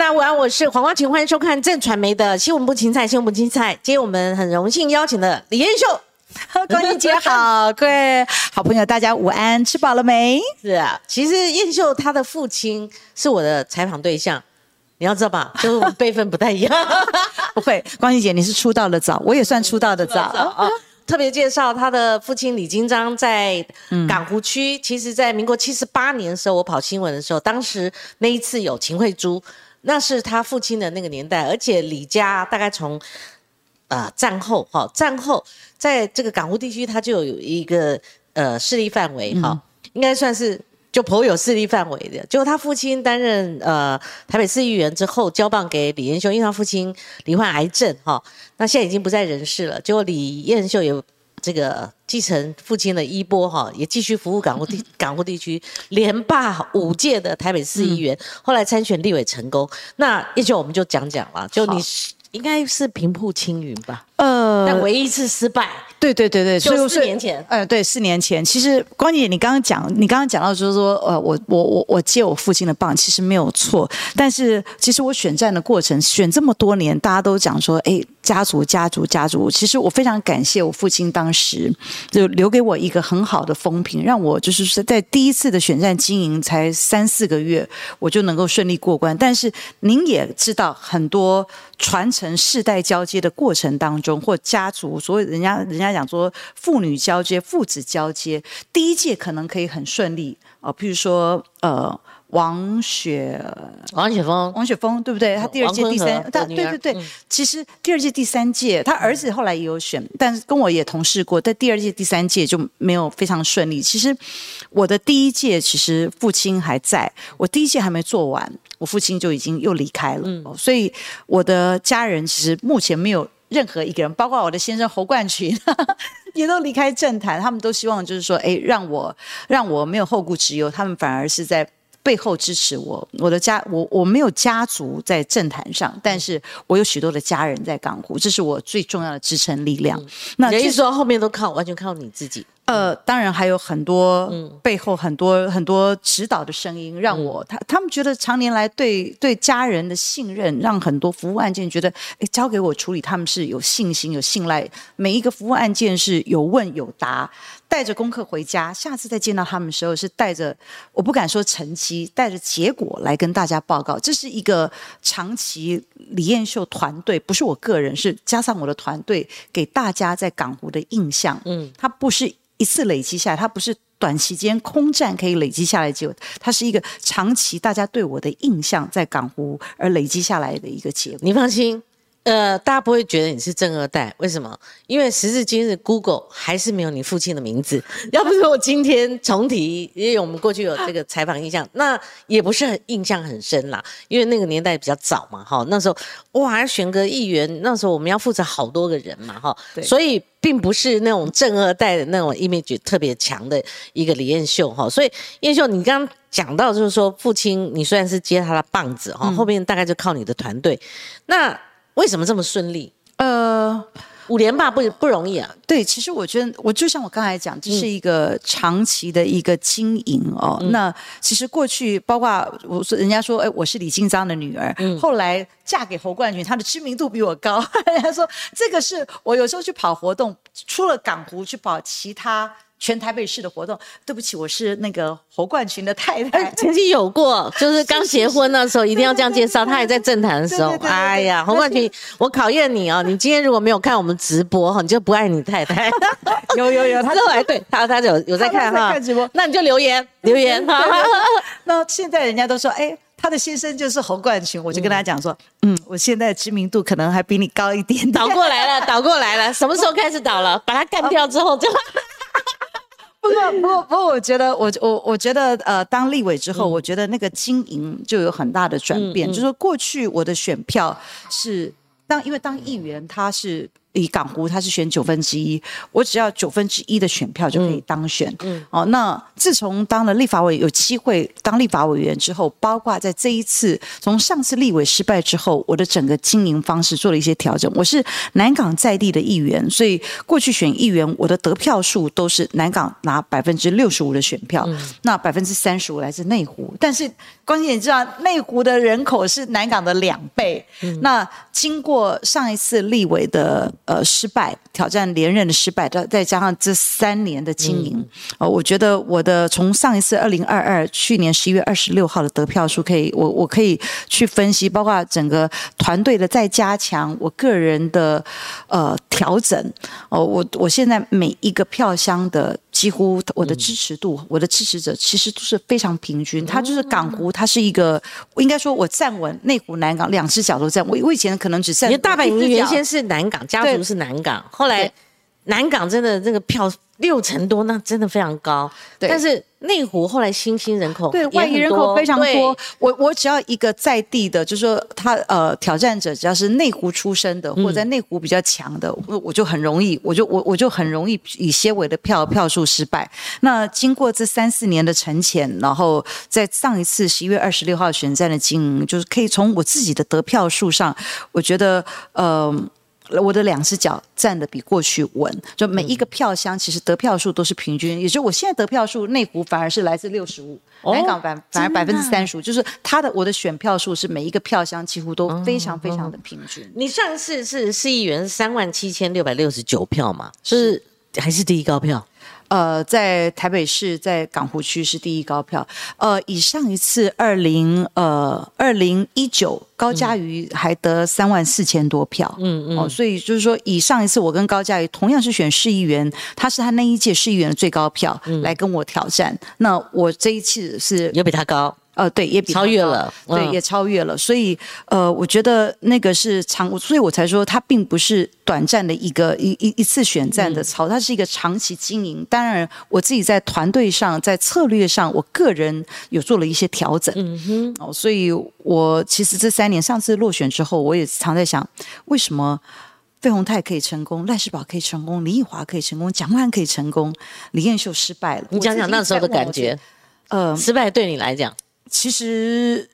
大家午安，我是黄光琴，欢迎收看正传媒的新闻部青菜，新闻部青菜。今天我们很荣幸邀请了李彦秀，光妮姐好，各位好朋友大家午安，吃饱了没？是啊，其实彦秀她的父亲是我的采访对象，你要知道吧，就是我们辈分不太一样。不会，光心姐你是出道的早，我也算出道的早啊。特别介绍他的父亲李金章在港湖区，其实，在民国七十八年的时候，我跑新闻的时候，当时那一次有秦惠珠，那是他父亲的那个年代，而且李家大概从呃战后哈，战后在这个港湖地区，他就有一个呃势力范围哈，应该算是。就颇有势力范围的，就他父亲担任呃台北市议员之后，交棒给李彦秀，因为他父亲罹患癌症哈，那现在已经不在人世了。结果李彦秀有这个继承父亲的衣钵哈，也继续服务港务地 港务地区，连霸五届的台北市议员，后来参选立委成功。那叶秋我们就讲讲了，就你应该是平步青云吧？呃，但唯一一次失败。对对对对，就四年前，呃，对，四年前，其实关姐，你刚刚讲，你刚刚讲到就是说，呃，我我我我借我父亲的棒，其实没有错，但是其实我选战的过程，选这么多年，大家都讲说，哎，家族家族家族，其实我非常感谢我父亲当时就留给我一个很好的风评，让我就是说在第一次的选战经营才三四个月，我就能够顺利过关。但是您也知道，很多传承世代交接的过程当中，或家族，所有人家人家。讲说父女交接、父子交接，第一届可能可以很顺利啊。譬如说，呃，王雪、王雪峰、王雪峰，对不对？他第二届、第三，他对对对。其实第二届、第三届，他儿子后来也有选，但是跟我也同事过，在第二届、第三届就没有非常顺利。其实我的第一届，其实父亲还在，我第一届还没做完，我父亲就已经又离开了。嗯，所以我的家人其实目前没有。任何一个人，包括我的先生侯冠群，也都离开政坛。他们都希望就是说，哎，让我让我没有后顾之忧。他们反而是在背后支持我。我的家，我我没有家族在政坛上，但是我有许多的家人在港股，这是我最重要的支撑力量。那也就是说后面都靠完全靠你自己。呃，当然还有很多背后很多很多指导的声音，让我他他们觉得常年来对对家人的信任，让很多服务案件觉得，哎，交给我处理，他们是有信心、有信赖。每一个服务案件是有问有答，带着功课回家，下次再见到他们的时候是带着，我不敢说成绩，带着结果来跟大家报告。这是一个长期李彦秀团队，不是我个人，是加上我的团队给大家在港湖的印象。嗯，他不是。一次累积下来，它不是短期间空战可以累积下来结果，它是一个长期大家对我的印象在港湖而累积下来的一个结果。你放心。呃，大家不会觉得你是正二代，为什么？因为时至今日，Google 还是没有你父亲的名字。要不是我今天重提，因为我们过去有这个采访印象，那也不是很印象很深啦。因为那个年代比较早嘛，哈，那时候哇，要选个议员，那时候我们要负责好多个人嘛，哈，所以并不是那种正二代的那种 image 特别强的一个李彦秀，哈。所以彦秀，你刚刚讲到就是说，父亲你虽然是接他的棒子，哈，后面大概就靠你的团队，那。为什么这么顺利？呃，五连霸不不容易啊。对，其实我觉得，我就像我刚才讲，这是一个长期的一个经营哦。那其实过去，包括我说，人家说，哎，我是李金章的女儿，后来嫁给侯冠群，她的知名度比我高。人家说，这个是我有时候去跑活动，出了港湖去跑其他。全台北市的活动，对不起，我是那个侯冠群的太太，曾经有过，就是刚结婚那时候，一定要这样介绍。他也在政坛的时候，哎呀，侯冠群，我考验你哦！你今天如果没有看我们直播哈，你就不爱你太太。有 有有，他都来对他，他有有在看哈，看直播，那你就留言留言哈。那现在人家都说，哎，他的先生就是侯冠群，我就跟他讲说，嗯，我现在知名度可能还比你高一点。倒过来了，倒过来了，什么时候开始倒了？把他干掉之后就。不过，不过，不过，我觉得，我我我觉得，呃，当立委之后，我觉得那个经营就有很大的转变。就是说，过去我的选票是当，因为当议员他是以港湖他是选九分之一，我只要九分之一的选票就可以当选。嗯，哦，那自从当了立法委有机会当立法委员之后，包括在这一次从上次立委失败之后，我的整个经营方式做了一些调整。我是南港在地的议员，所以过去选议员，我的得票数都是南港拿百分之六十五的选票，那百分之三十五来自内湖。但是关键你知道，内湖的人口是南港的两倍。那经过上一次立委的。呃，失败挑战连任的失败，再再加上这三年的经营，呃，我觉得我的从上一次二零二二去年十一月二十六号的得票数，可以我我可以去分析，包括整个团队的再加强，我个人的呃调整，哦，我我现在每一个票箱的几乎我的支持度，我的支持者其实都是非常平均，它就是港湖，它是一个应该说我站稳内湖南港两只脚都站，我我以前可能只站，你大本营原先是南港家。不是南港，后来南港真的这个票六成多，那真的非常高。但是内湖后来新兴人口对外移人口非常多。我我只要一个在地的，就是说他呃挑战者，只要是内湖出身的，或者在内湖比较强的，我我就很容易，我就我我就很容易以些尾的票票数失败。那经过这三四年的沉潜，然后在上一次十一月二十六号选战的经营，就是可以从我自己的得票数上，我觉得呃。我的两只脚站的比过去稳，就每一个票箱其实得票数都是平均，也就我现在得票数，内湖反而是来自六十五，南港反反而百分之三十五，就是他的我的选票数是每一个票箱几乎都非常非常的平均。你上次是市议员三万七千六百六十九票嘛，是还是第一高票？呃，在台北市，在港湖区是第一高票。呃，以上一次二零呃二零一九高嘉瑜还得三万四千多票，嗯嗯，哦，所以就是说，以上一次我跟高嘉瑜同样是选市议员，他是他那一届市议员的最高票来跟我挑战，那我这一次是有比他高。呃，对，也比超越了，对，也超越了。所以，呃，我觉得那个是长，所以我才说它并不是短暂的一个一一一次选战的操，它是一个长期经营。当然，我自己在团队上，在策略上，我个人有做了一些调整。嗯哼，哦，所以我其实这三年，上次落选之后，我也常在想，为什么费鸿泰可以成功，赖世宝可以成功，林奕华可以成功，蒋万可以成功，李彦秀失败了。你讲讲那时候的感觉，呃，失败对你来讲。其实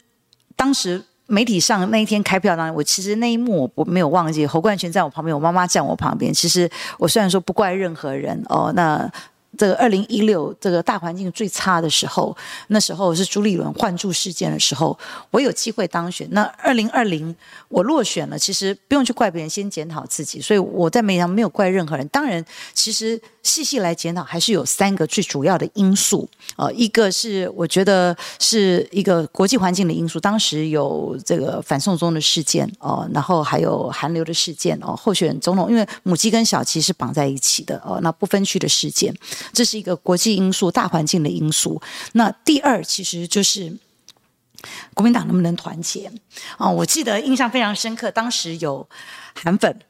当时媒体上那一天开票当然，我其实那一幕我没有忘记。侯冠群在我旁边，我妈妈站我旁边。其实我虽然说不怪任何人哦，那。这个二零一六这个大环境最差的时候，那时候是朱立伦换柱事件的时候，我有机会当选。那二零二零我落选了，其实不用去怪别人，先检讨自己。所以我在媒体上没有怪任何人。当然，其实细细来检讨，还是有三个最主要的因素。呃，一个是我觉得是一个国际环境的因素，当时有这个反送中的事件哦，然后还有韩流的事件哦，候选总统因为母鸡跟小鸡是绑在一起的哦，那不分区的事件。这是一个国际因素、大环境的因素。那第二，其实就是国民党能不能团结啊？我记得印象非常深刻，当时有韩粉、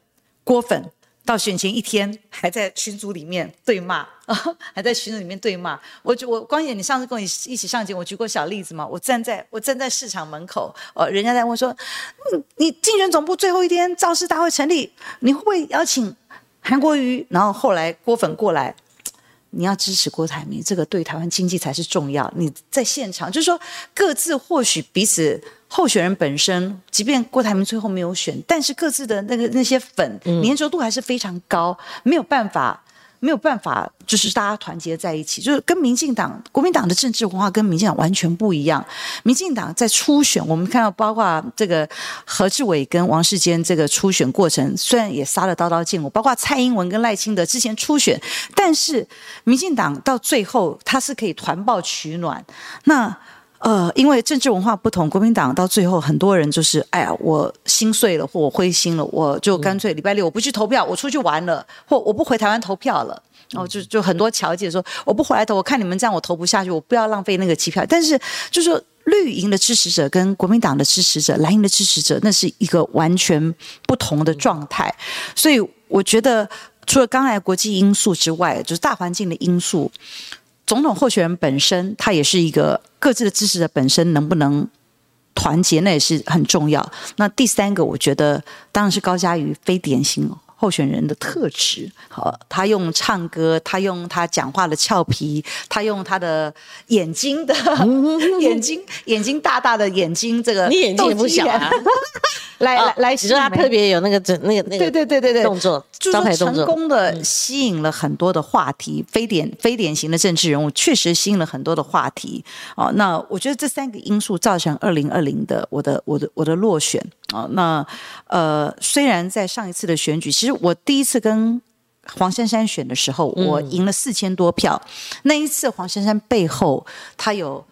郭粉到选前一天还在群组里面对骂，还在群组里面对骂。我就我光姐，你上次跟我一起上节，我举过小例子嘛？我站在我站在市场门口，呃，人家在问说，你竞选总部最后一天造势大会成立，你会不会邀请韩国瑜？然后后来郭粉过来。你要支持郭台铭，这个对台湾经济才是重要。你在现场，就是说各自或许彼此候选人本身，即便郭台铭最后没有选，但是各自的那个那些粉粘着度还是非常高，没有办法。没有办法，就是大家团结在一起，就是跟民进党、国民党的政治文化跟民进党完全不一样。民进党在初选，我们看到包括这个何志伟跟王世坚这个初选过程，虽然也杀了刀刀见骨，包括蔡英文跟赖清德之前初选，但是民进党到最后他是可以团报取暖。那呃，因为政治文化不同，国民党到最后很多人就是，哎呀，我心碎了，或我灰心了，我就干脆礼拜六我不去投票，我出去玩了，或我不回台湾投票了。然后就就很多侨姐说，我不回来投，我看你们这样，我投不下去，我不要浪费那个机票。但是就是绿营的支持者跟国民党的支持者、蓝营的支持者，那是一个完全不同的状态。所以我觉得，除了刚才国际因素之外，就是大环境的因素。总统候选人本身，他也是一个各自的支持者本身能不能团结，那也是很重要。那第三个，我觉得当然是高嘉瑜非典型候选人的特质。好，他用唱歌，他用他讲话的俏皮，他用他的眼睛的 眼睛眼睛大大的眼睛，这个你眼睛也不小啊。来来来，你说他特别有那个那个那个对对对对对动作，招牌动作，成功的吸引了很多的话题，非典非典型的政治人物确实吸引了很多的话题。哦，那我觉得这三个因素造成二零二零的我的我的我的落选啊。那呃，虽然在上一次的选举，其实我第一次跟黄珊珊选的时候，我赢了四千多票。那一次黄珊珊背后，她有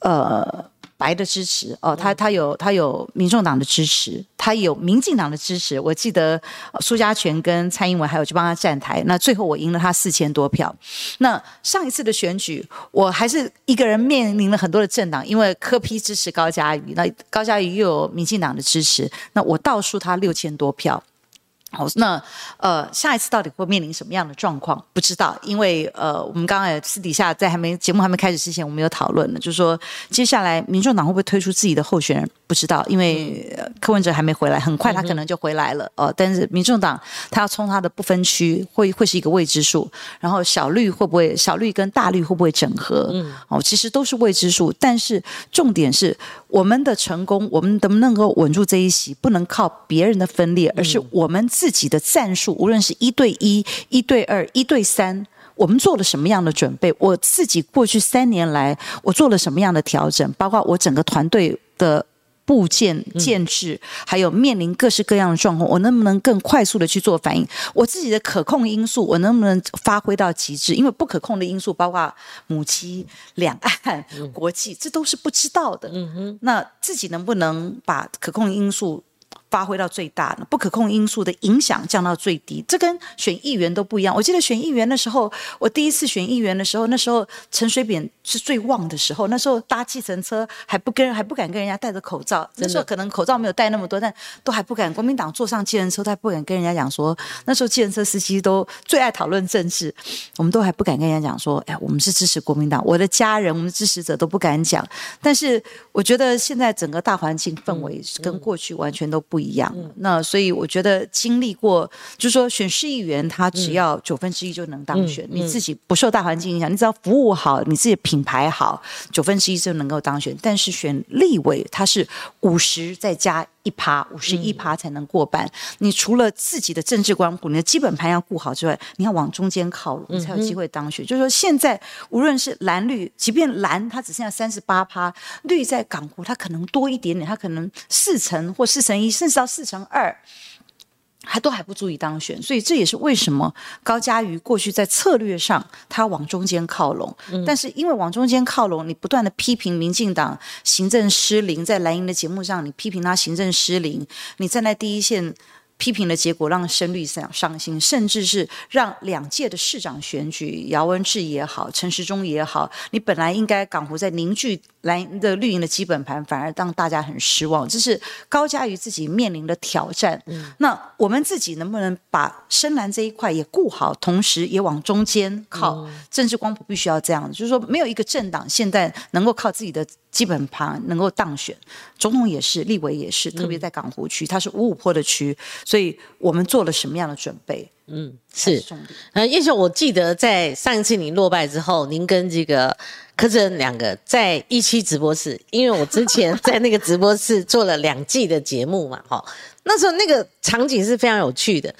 呃。白的支持哦，他他有他有民众党的支持，他有民进党的支持。我记得苏家全跟蔡英文还有去帮他站台，那最后我赢了他四千多票。那上一次的选举，我还是一个人面临了很多的政党，因为柯批支持高嘉瑜，那高嘉瑜又有民进党的支持，那我倒数他六千多票。好，那呃，下一次到底会面临什么样的状况？不知道，因为呃，我们刚刚也私底下在还没节目还没开始之前，我们有讨论了，就是说接下来民众党会不会推出自己的候选人？不知道，因为柯文哲还没回来，很快他可能就回来了哦。但是民众党他要冲他的不分区，会会是一个未知数。然后小绿会不会小绿跟大绿会不会整合？嗯，哦，其实都是未知数。但是重点是我们的成功，我们能不能够稳住这一席，不能靠别人的分裂，而是我们。自己的战术，无论是一对一、一对二、一对三，我们做了什么样的准备？我自己过去三年来，我做了什么样的调整？包括我整个团队的部件建制，还有面临各式各样的状况，我能不能更快速的去做反应？我自己的可控因素，我能不能发挥到极致？因为不可控的因素，包括母鸡、两岸、国际，这都是不知道的。嗯哼，那自己能不能把可控因素？发挥到最大的不可控因素的影响降到最低，这跟选议员都不一样。我记得选议员的时候，我第一次选议员的时候，那时候陈水扁是最旺的时候，那时候搭计程车还不跟还不敢跟人家戴着口罩，那时候可能口罩没有戴那么多，但都还不敢。国民党坐上计程车，他还不敢跟人家讲说，那时候计程车司机都最爱讨论政治，我们都还不敢跟人家讲说，哎，我们是支持国民党，我的家人，我们的支持者都不敢讲。但是我觉得现在整个大环境氛围跟过去完全都不。一样，那所以我觉得经历过，就是说选市议员，他只要九分之一就能当选。你自己不受大环境影响，你只要服务好，你自己品牌好，九分之一就能够当选。但是选立委，他是五十再加一趴，五十一趴才能过半。你除了自己的政治光谱，你的基本盘要顾好之外，你要往中间靠拢，你才有机会当选。就是说，现在无论是蓝绿，即便蓝它只剩下三十八趴，绿在港湖它可能多一点点，它可能四成或四成一，甚至。到四乘二，还都还不足以当选，所以这也是为什么高嘉瑜过去在策略上他往中间靠拢，但是因为往中间靠拢，你不断的批评民进党行政失灵，在蓝营的节目上你批评他行政失灵，你站在第一线。批评的结果让深绿伤伤心，甚至是让两届的市长选举，姚文智也好，陈时中也好，你本来应该港湖在凝聚蓝的绿营的基本盘，反而让大家很失望。这是高嘉瑜自己面临的挑战。那我们自己能不能把深蓝这一块也顾好，同时也往中间靠？政治光谱必须要这样，就是说没有一个政党现在能够靠自己的。基本盘能够当选，总统也是，立委也是，特别在港湖区，它是五五坡的区，所以我们做了什么样的准备？嗯，是。呃，叶秀，我记得在上一次您落败之后，您跟这个柯志恩两个在一期直播室，因为我之前在那个直播室做了两季的节目嘛，哈，那时候那个场景是非常有趣的，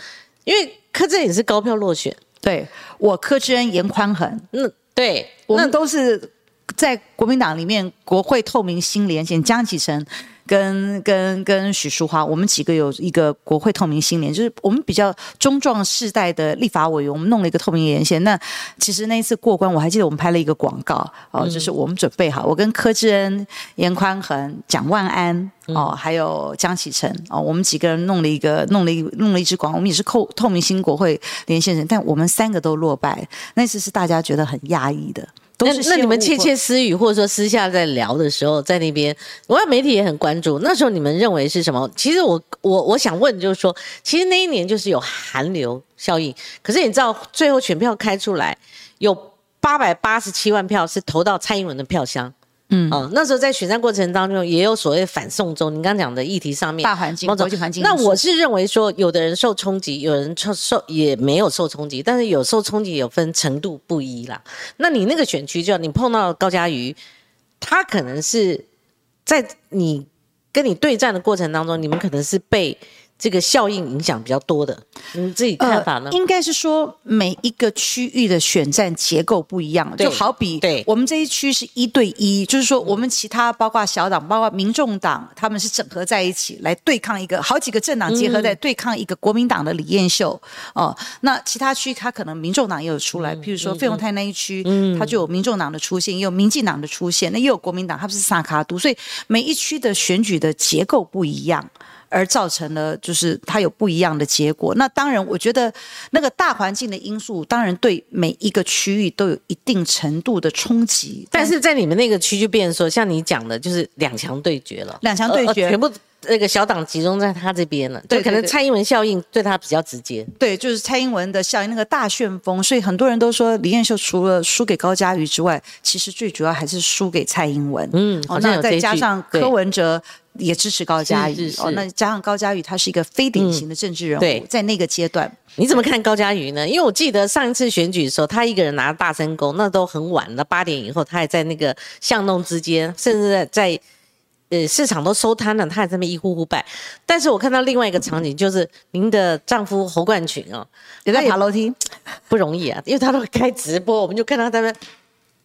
因为柯志恩也是高票落选，对我柯志恩严宽恒，那对我们都是。在国民党里面，国会透明新连线，江启臣跟跟跟许淑华，我们几个有一个国会透明新连，就是我们比较中壮世代的立法委员，我们弄了一个透明连线。那其实那一次过关，我还记得我们拍了一个广告哦，就是我们准备好，我跟柯志恩、严宽恒、蒋万安哦，还有江启臣哦，我们几个人弄了一个弄了一弄了一支广告，我们也是透透明新国会连线人，但我们三个都落败，那次是大家觉得很压抑的。那那你们窃窃私语，或者说私下在聊的时候，在那边，我外媒体也很关注。那时候你们认为是什么？其实我我我想问，就是说，其实那一年就是有寒流效应。可是你知道，最后选票开出来，有八百八十七万票是投到蔡英文的票箱，嗯，哦，那时候在选战过程当中也有所谓反送中，你刚刚讲的议题上面，大环境、国际环境。那我是认为说，有的人受冲击，有人受受也没有受冲击，但是有受冲击有分程度不一啦。那你那个选区，就你碰到高嘉瑜，他可能是在你跟你对战的过程当中，你们可能是被。这个效应影响比较多的，你自己看法呢？应该是说每一个区域的选战结构不一样，就好比对我们这一区是一对一，就是说我们其他包括小党、包括民众党，他们是整合在一起来对抗一个好几个政党结合在对抗一个国民党的李彦秀哦。那其他区他可能民众党也有出来，譬如说费鸿泰那一区，他就有民众党的出现，也有民进党的出现，那也有国民党，他不是萨卡都，所以每一区的选举的结构不一样。而造成了就是它有不一样的结果。那当然，我觉得那个大环境的因素，当然对每一个区域都有一定程度的冲击。但是在你们那个区就变成说，像你讲的，就是两强对决了，两强对决，全部那个小党集中在他这边了。对，可能蔡英文效应对他比较直接。对，就是蔡英文的效应，那个大旋风。所以很多人都说，李彦秀除了输给高嘉瑜之外，其实最主要还是输给蔡英文。嗯，哦，那再加上柯文哲。也支持高嘉瑜哦，那加上高嘉瑜，他是一个非典型的政治人物，在那个阶段，你怎么看高嘉瑜呢？因为我记得上一次选举的时候，他一个人拿大声公，那都很晚了，八点以后，他还在那个巷弄之间，甚至在在呃市场都收摊了，他还在那边一呼呼摆。但是我看到另外一个场景，就是您的丈夫侯冠群哦，也在爬楼梯，不容易啊，因为他都开直播，我们就看到他们。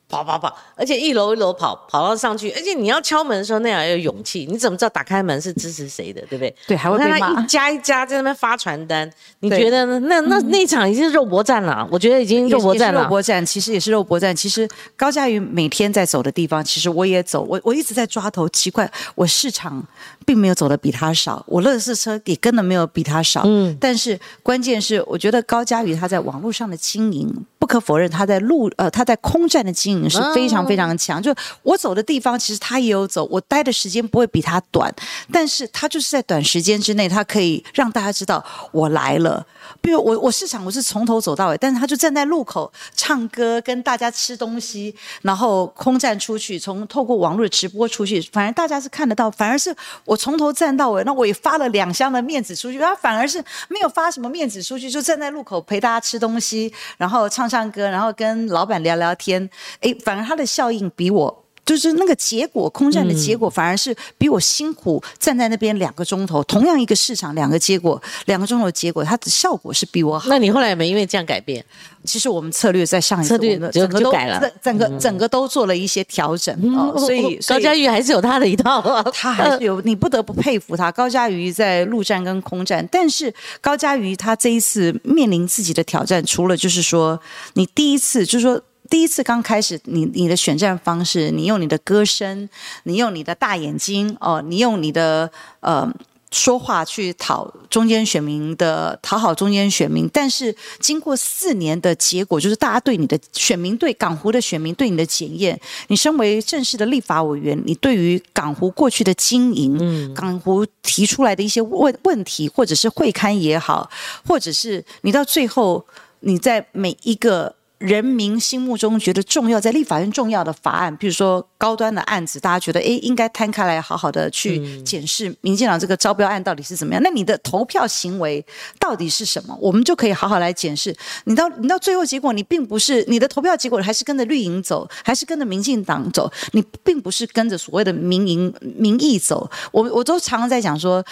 跑跑跑，而且一楼一楼跑，跑到上去，而且你要敲门的时候那样要有勇气。你怎么知道打开门是支持谁的，对不对？对，还会被骂。一家一家在那边发传单，你觉得呢？那那那场已经是肉搏战了，我觉得已经肉搏战了。肉搏战其实也是肉搏战。其实高嘉瑜每天在走的地方，其实我也走。我我一直在抓头，奇怪，我市场并没有走的比他少，我乐视车也根本没有比他少。嗯，但是关键是，我觉得高嘉瑜他在网络上的经营。不可否认，他在路呃，他在空战的经营是非常非常强。就我走的地方，其实他也有走，我待的时间不会比他短，但是他就是在短时间之内，他可以让大家知道我来了。比如我我市场我是从头走到尾，但是他就站在路口唱歌，跟大家吃东西，然后空战出去，从透过网络直播出去，反而大家是看得到。反而是我从头站到尾，那我也发了两箱的面子出去，他反而是没有发什么面子出去，就站在路口陪大家吃东西，然后唱唱。唱歌，然后跟老板聊聊天，哎，反而他的效应比我，就是那个结果，空战的结果，反而是比我辛苦站在那边两个钟头，同样一个市场，两个结果，两个钟头的结果，它的效果是比我好。那你后来有没有因为这样改变？其实我们策略在上一次策略整个都改了，整个整个都做了一些调整。所以高嘉瑜还是有他的一套，他还是有，你不得不佩服他。高嘉瑜在陆战跟空战，但是高嘉瑜他这一次面临自己的挑战，除了就是说，你第一次就是说。第一次刚开始，你你的选战方式，你用你的歌声，你用你的大眼睛哦，你用你的呃说话去讨中间选民的讨好中间选民，但是经过四年的结果，就是大家对你的选民对港湖的选民对你的检验，你身为正式的立法委员，你对于港湖过去的经营，港湖提出来的一些问问题，或者是会刊也好，或者是你到最后你在每一个。人民心目中觉得重要，在立法院重要的法案，比如说高端的案子，大家觉得诶，应该摊开来好好的去检视民进党这个招标案到底是怎么样。那你的投票行为到底是什么？我们就可以好好来检视。你到你到最后结果，你并不是你的投票结果还是跟着绿营走，还是跟着民进党走，你并不是跟着所谓的民营民意走。我我都常常在讲说。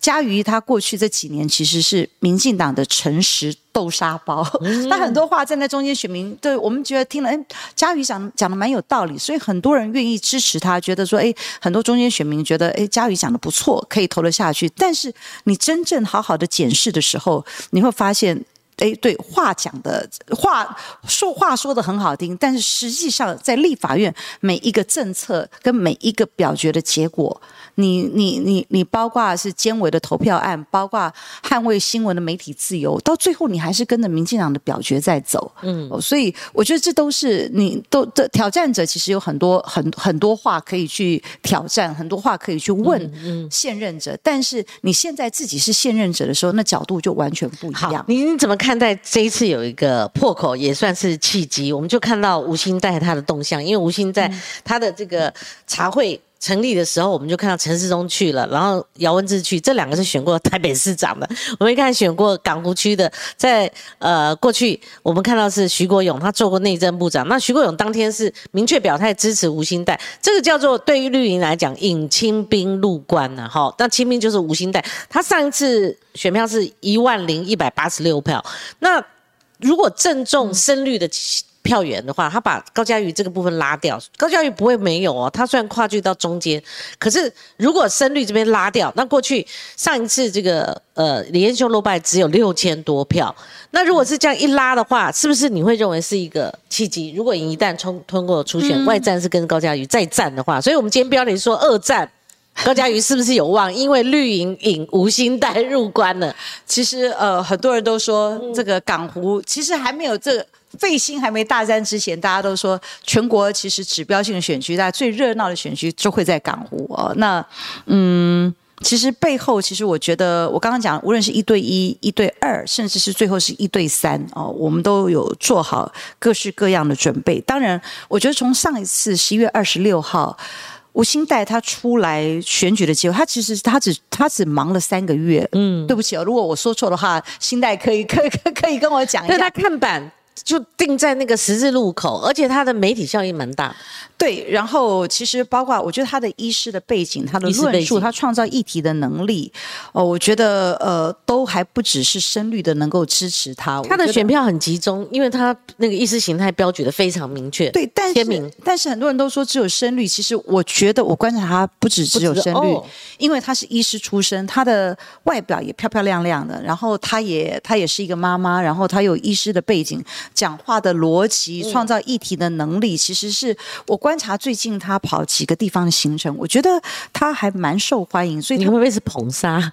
嘉瑜他过去这几年其实是民进党的诚实豆沙包，他很多话站在中间选民，对我们觉得听了，哎，嘉瑜讲讲的蛮有道理，所以很多人愿意支持他，觉得说，哎，很多中间选民觉得，哎，嘉瑜讲的不错，可以投得下去。但是你真正好好的检视的时候，你会发现。哎，对，话讲的话说话说的很好听，但是实际上在立法院每一个政策跟每一个表决的结果，你你你你，包括是监委的投票案，包括捍卫新闻的媒体自由，到最后你还是跟着民进党的表决在走。嗯，所以我觉得这都是你都的挑战者，其实有很多很很多话可以去挑战，很多话可以去问现任者。但是你现在自己是现任者的时候，那角度就完全不一样。你你怎么看？待这一次有一个破口，也算是契机。我们就看到吴兴带他的动向，因为吴兴在他的这个茶会。成立的时候，我们就看到陈世忠去了，然后姚文智去，这两个是选过台北市长的。我们看选过港湖区的，在呃过去我们看到是徐国勇，他做过内政部长。那徐国勇当天是明确表态支持吴兴代，这个叫做对于绿营来讲引清兵入关呐，哈。那清兵就是吴兴代，他上一次选票是一万零一百八十六票。那如果正中深绿的。票源的话，他把高嘉瑜这个部分拉掉，高嘉瑜不会没有哦。他虽然跨距到中间，可是如果深绿这边拉掉，那过去上一次这个呃李彦秀落败只有六千多票，那如果是这样一拉的话，是不是你会认为是一个契机？如果一旦冲通过初选，外战是跟高嘉瑜再战的话，所以我们今天标题说二战，高嘉瑜是不是有望？因为绿营引吴兴代入关了。其实呃，很多人都说这个港湖其实还没有这。费心还没大战之前，大家都说全国其实指标性的选区，大家最热闹的选区就会在港湖哦。那嗯，其实背后其实我觉得，我刚刚讲，无论是一对一、一对二，甚至是最后是一对三哦，我们都有做好各式各样的准备。当然，我觉得从上一次十一月二十六号吴兴代他出来选举的机会，他其实他只他只忙了三个月。嗯，对不起哦，如果我说错的话，兴代可以可以可以跟我讲一下。他看板。就定在那个十字路口，而且它的媒体效应蛮大。对，然后其实包括我觉得他的医师的背景，他的论述，他创造议题的能力，哦，我觉得呃，都还不只是深绿的能够支持他。他的选票很集中，因为他那个意识形态标举的非常明确。对，但是但是很多人都说只有深绿，其实我觉得我观察他不止只有深绿，因为他是医师出身，他的外表也漂漂亮亮的，然后他也他也是一个妈妈，然后他有医师的背景，讲话的逻辑，创造议题的能力，其实是我。观察最近他跑几个地方的行程，我觉得他还蛮受欢迎，所以你会不会是捧杀？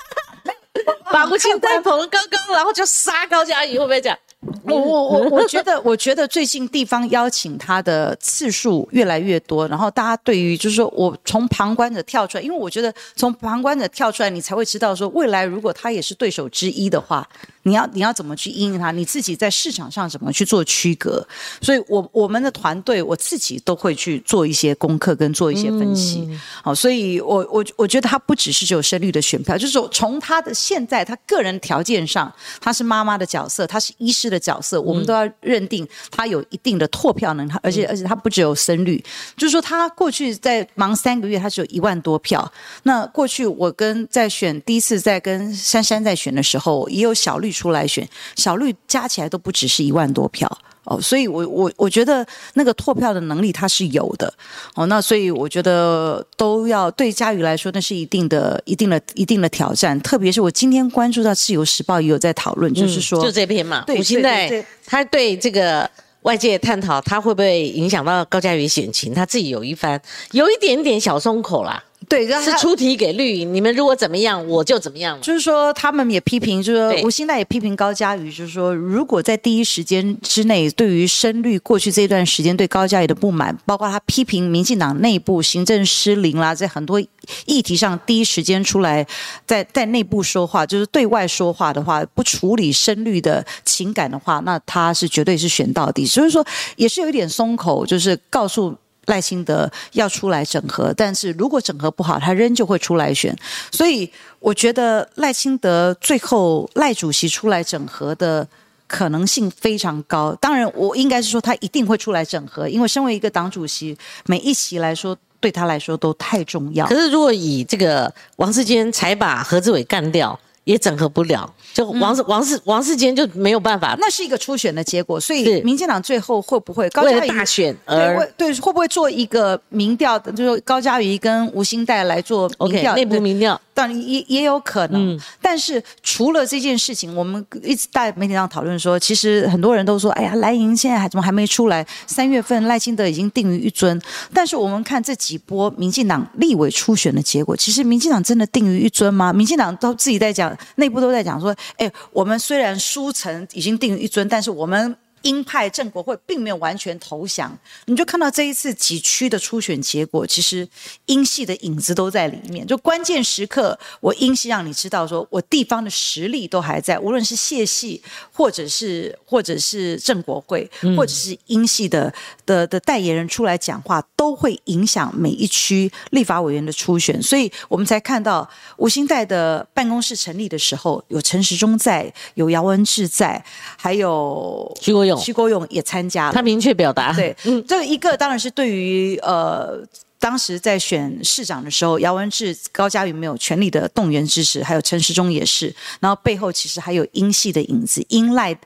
把吴清代捧高高，然后就杀高嘉怡，会不会这样？我我我我觉得，我觉得最近地方邀请他的次数越来越多，然后大家对于就是说我从旁观者跳出来，因为我觉得从旁观者跳出来，你才会知道说未来如果他也是对手之一的话。你要你要怎么去应应它？你自己在市场上怎么去做区隔？所以，我我们的团队我自己都会去做一些功课跟做一些分析。好，所以我我我觉得他不只是只有深绿的选票，就是说从他的现在他个人条件上，他是妈妈的角色，他是医师的角色，我们都要认定他有一定的拓票能力，而且而且他不只有深绿，就是说他过去在忙三个月，他只有一万多票。那过去我跟在选第一次在跟珊珊在选的时候，也有小绿。出来选小绿加起来都不只是一万多票哦，所以我我我觉得那个拓票的能力他是有的哦，那所以我觉得都要对佳宇来说那是一定的、一定的、一定的挑战。特别是我今天关注到《自由时报》也有在讨论，就是说就这篇嘛，对，现在他对这个外界探讨他会不会影响到高嘉瑜选情，他自己有一番有一点点小松口啦。对，是出题给绿营，你们如果怎么样，我就怎么样。就是说，他们也批评，就是说吴兴代也批评高嘉瑜，就是说，如果在第一时间之内，对于深绿过去这段时间对高嘉瑜的不满，包括他批评民进党内部行政失灵啦，在很多议题上第一时间出来，在在内部说话，就是对外说话的话，不处理深绿的情感的话，那他是绝对是选到底。所以说，也是有一点松口，就是告诉。赖清德要出来整合，但是如果整合不好，他仍旧会出来选。所以我觉得赖清德最后赖主席出来整合的可能性非常高。当然，我应该是说他一定会出来整合，因为身为一个党主席，每一席来说对他来说都太重要。可是如果以这个王世坚才把何志伟干掉。也整合不了，就王世王世王世坚就没有办法。那是一个初选的结果，所以民进党最后会不会为了大选而对会不会做一个民调，就是高嘉瑜跟吴兴代来做民调内部民调？当然也也有可能。但是除了这件事情，我们一直在媒体上讨论说，其实很多人都说，哎呀，蓝营现在还怎么还没出来？三月份赖清德已经定于一尊。但是我们看这几波民进党立委初选的结果，其实民进党真的定于一尊吗？民进党都自己在讲。内部都在讲说，哎，我们虽然书城已经定一尊，但是我们鹰派郑国会并没有完全投降，你就看到这一次几区的初选结果，其实英系的影子都在里面。就关键时刻，我英系让你知道，说我地方的实力都还在，无论是谢系，或者是或者是郑国会，或者是英系的的的代言人出来讲话，都会影响每一区立法委员的初选。所以我们才看到吴兴代的办公室成立的时候，有陈时中在，有姚文智在，还有勇。徐国勇也参加了，他明确表达，对，嗯，这一个当然是对于呃。当时在选市长的时候，姚文智、高嘉瑜没有全力的动员支持，还有陈时中也是。然后背后其实还有英系的影子、英赖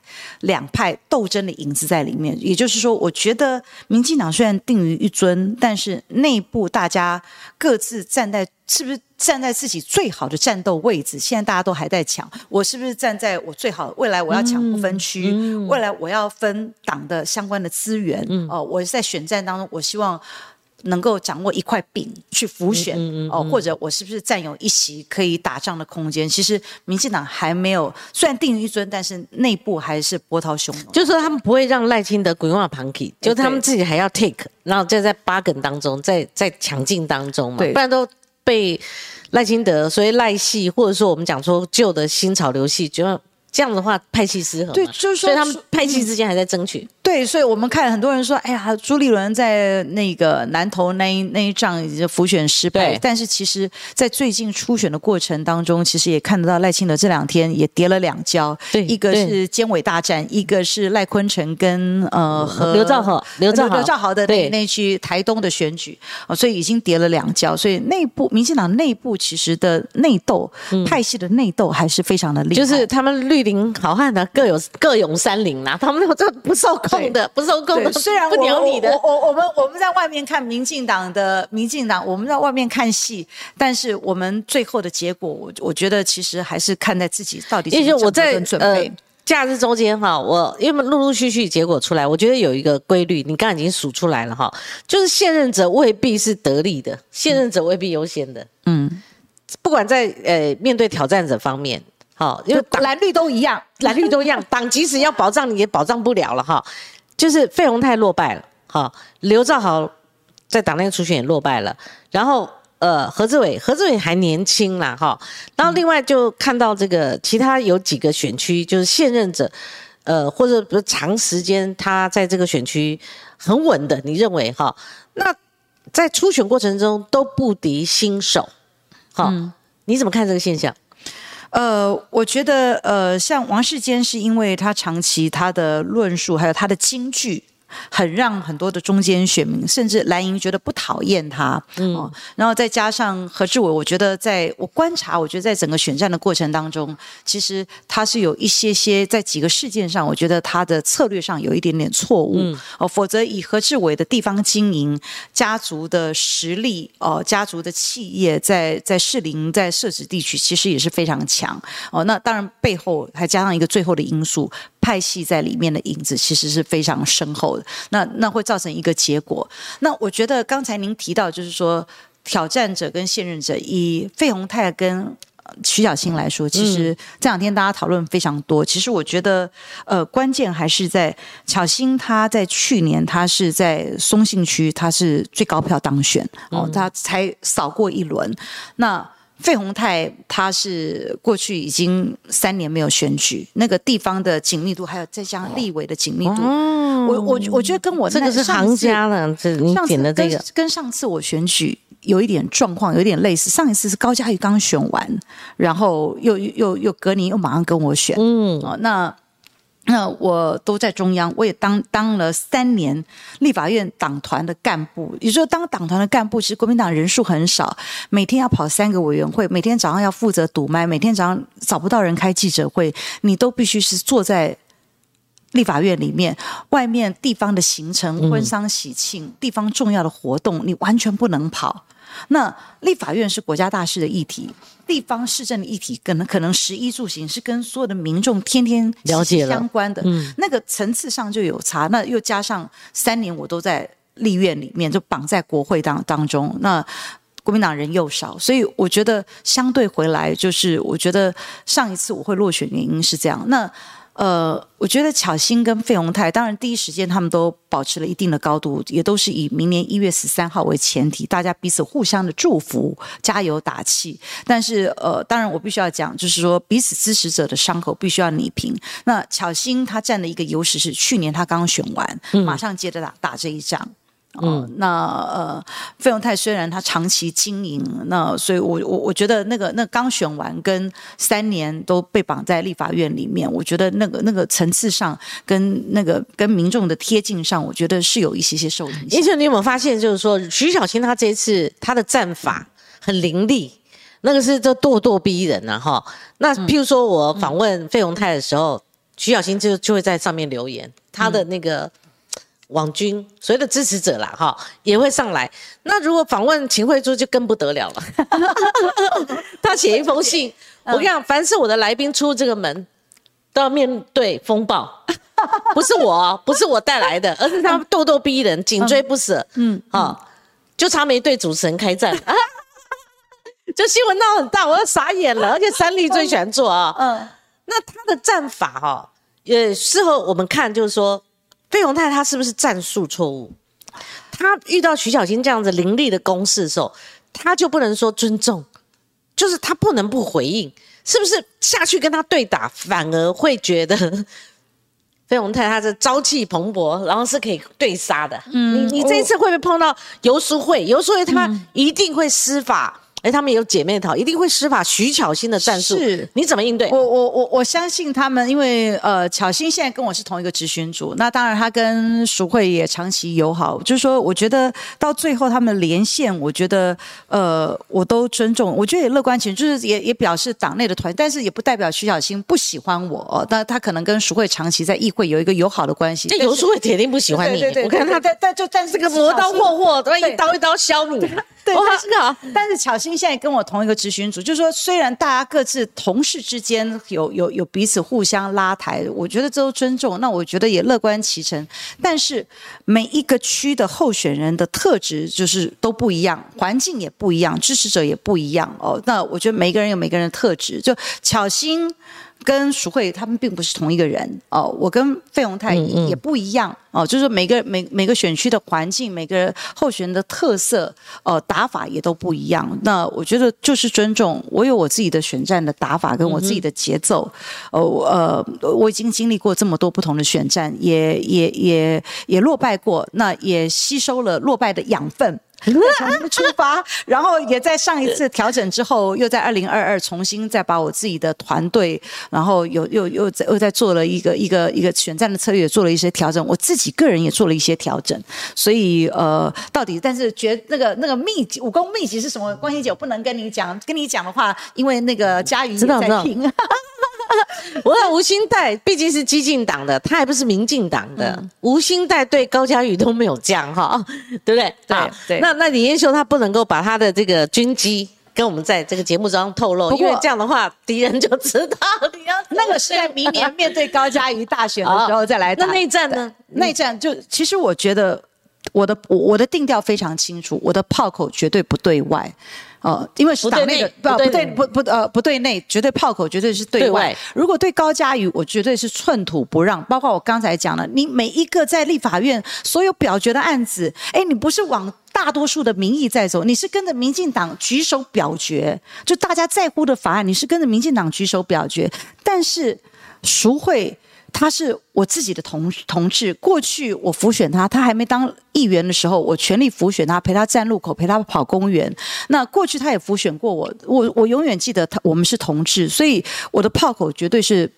两派斗争的影子在里面。也就是说，我觉得民进党虽然定于一尊，但是内部大家各自站在是不是站在自己最好的战斗位置？现在大家都还在抢，我是不是站在我最好？未来我要抢不分区，未来我要分党的相关的资源。哦，我在选战当中，我希望。能够掌握一块饼去浮选哦，或者我是不是占有一席可以打仗的空间？其实民进党还没有，虽然定于一尊，但是内部还是波涛汹涌。就是说他们不会让赖清德滚往旁 k 就他们自己还要 take，然后就在八梗当中，在在抢进当中嘛，不然都被赖清德，所以赖系或者说我们讲说旧的新潮流系，就要这样的话派系失衡。对，就是说，所以他们派系之间还在争取。对，所以我们看很多人说，哎呀，朱立伦在那个南投那一那一仗已经浮选失败，但是其实，在最近初选的过程当中，其实也看得到赖清德这两天也跌了两跤，对，一个是监委大战，一个是赖坤成跟呃和刘兆豪、刘兆刘兆豪的那那区台东的选举，哦，所以已经跌了两跤，所以内部民进党内部其实的内斗派系的内斗还是非常的厉害，就是他们绿林好汉的各有各有山林呐，他们这不受。控的不受控的，虽然不鸟你的，我我我们我们在外面看民进党的民进党，我们在外面看戏，但是我们最后的结果，我我觉得其实还是看在自己到底。因为我在呃假日中间哈，我因为陆陆续续结果出来，我觉得有一个规律，你刚刚已经数出来了哈，就是现任者未必是得力的，现任者未必优先的，嗯，不管在呃面对挑战者方面。好，因为蓝绿都一样，蓝绿都一样，党即使要保障你也保障不了了哈。就是费鸿泰落败了，哈，刘兆豪在党内初选也落败了，然后呃何志伟，何志伟还年轻啦哈，然后另外就看到这个其他有几个选区就是现任者，呃或者比如长时间他在这个选区很稳的，你认为哈？那在初选过程中都不敌新手，好，你怎么看这个现象？呃，我觉得呃，像王世坚是因为他长期他的论述还有他的京剧。很让很多的中间选民，甚至蓝营觉得不讨厌他，嗯，然后再加上何志伟，我觉得在我观察，我觉得在整个选战的过程当中，其实他是有一些些在几个事件上，我觉得他的策略上有一点点错误，哦，否则以何志伟的地方经营、家族的实力，哦，家族的企业在在士林在设置地区，其实也是非常强，哦，那当然背后还加上一个最后的因素。派系在里面的影子其实是非常深厚的，那那会造成一个结果。那我觉得刚才您提到，就是说挑战者跟现任者，以费鸿泰跟徐小青来说，其实这两天大家讨论非常多。其实我觉得，呃，关键还是在巧心，他在去年他是在松信区，他是最高票当选哦，他才扫过一轮。那费鸿泰他是过去已经三年没有选举，那个地方的紧密度，还有再加上立委的紧密度，我我我觉得跟我这个是行家了，这你点的这个跟上次我选举有一点状况，有点类似。上一次是高嘉瑜刚选完，然后又又又隔年又马上跟我选，嗯，哦那。那我都在中央，我也当当了三年立法院党团的干部。也就当党团的干部，其实国民党人数很少，每天要跑三个委员会，每天早上要负责堵麦，每天早上找不到人开记者会，你都必须是坐在立法院里面。外面地方的行程、婚丧喜庆、地方重要的活动，你完全不能跑。那立法院是国家大事的议题，地方市政的议题，可能可能食衣住行是跟所有的民众天天了解相关的，那个层次上就有差。那又加上三年我都在立院里面，就绑在国会当当中，那国民党人又少，所以我觉得相对回来，就是我觉得上一次我会落选原因是这样。那呃，我觉得巧心跟费鸿泰，当然第一时间他们都保持了一定的高度，也都是以明年一月十三号为前提，大家彼此互相的祝福、加油打气。但是，呃，当然我必须要讲，就是说彼此支持者的伤口必须要拟平。那巧心他占的一个优势是，去年他刚选完，马上接着打打这一仗。那呃，费永泰虽然他长期经营，那所以我我我觉得那个那刚选完跟三年都被绑在立法院里面，我觉得那个那个层次上跟那个跟民众的贴近上，我觉得是有一些些受影响。而且你有没有发现，就是说徐小清他这一次他的战法很凌厉，那个是这咄咄逼人啊哈。那譬如说我访问费永泰的时候，徐小清就就会在上面留言，他的那个。网军所谓的支持者啦，哈，也会上来。那如果访问秦惠珠，就更不得了了。他写一封信，我跟你讲，凡是我的来宾出这个门，都要面对风暴。不是我，不是我带来的，而是他咄咄逼人，紧追不舍。嗯，啊，就差没对主持人开战。就新闻闹很大，我要傻眼了。而且三立最喜欢做啊。嗯，那他的战法哈，也适合我们看，就是说。费鸿泰他是不是战术错误？他遇到徐小新这样子凌厉的攻势的时候，他就不能说尊重，就是他不能不回应，是不是下去跟他对打，反而会觉得费鸿泰他是朝气蓬勃，然后是可以对杀的。嗯，你你这一次会不会碰到游淑慧？游淑慧他一定会施法。哎，他们有姐妹淘，一定会施法徐巧芯的战术。是，你怎么应对？我我我我相信他们，因为呃，巧芯现在跟我是同一个执行组，那当然他跟淑慧也长期友好。就是说，我觉得到最后他们连线，我觉得呃，我都尊重。我觉得也乐观其就是也也表示党内的团，但是也不代表徐巧芯不喜欢我。但他可能跟淑慧长期在议会有一个友好的关系。这游淑慧铁定不喜欢你。对对对，我看他但但就但是个磨刀霍霍，一刀一刀削你。对，但是但是巧芯现在跟我同一个执行组，就是说，虽然大家各自同事之间有有有彼此互相拉抬，我觉得这都尊重。那我觉得也乐观其成。但是每一个区的候选人的特质就是都不一样，环境也不一样，支持者也不一样哦。那我觉得每个人有每个人的特质，就巧心。跟淑慧他们并不是同一个人哦，我跟费鸿泰也不一样哦，就是每个每每个选区的环境，每个候选人的特色，呃，打法也都不一样。那我觉得就是尊重，我有我自己的选战的打法，跟我自己的节奏。哦，呃，我已经经历过这么多不同的选战，也也也也落败过，那也吸收了落败的养分。重新出发，然后也在上一次调整之后，又在二零二二重新再把我自己的团队，然后有又又在又在做了一个一个一个选战的策略，做了一些调整。我自己个人也做了一些调整。所以呃，到底但是觉那个那个秘籍武功秘籍是什么？关系姐我不能跟你讲，跟你讲的话，因为那个佳瑜在听。我讲吴兴代毕竟是激进党的，他还不是民进党的。吴兴代对高嘉瑜都没有降哈，对不对？对对。那那李彦秀他不能够把他的这个军机跟我们在这个节目中透露，因为这样的话敌人就知道你要那个 是在明年面对高嘉瑜大选的时候再来打。那内战呢？内战就其实我觉得我的我的定调非常清楚，我的炮口绝对不对外。哦，因为是党内的不不对不不呃不对内，绝对炮口绝对是对外。如果对高嘉瑜，我绝对是寸土不让。包括我刚才讲了，你每一个在立法院所有表决的案子，哎，你不是往大多数的民意在走，你是跟着民进党举手表决，就大家在乎的法案，你是跟着民进党举手表决。但是赎会。他是我自己的同同志，过去我辅选他，他还没当议员的时候，我全力辅选他，陪他站路口，陪他跑公园。那过去他也辅选过我，我我永远记得他，我们是同志，所以我的炮口绝对是。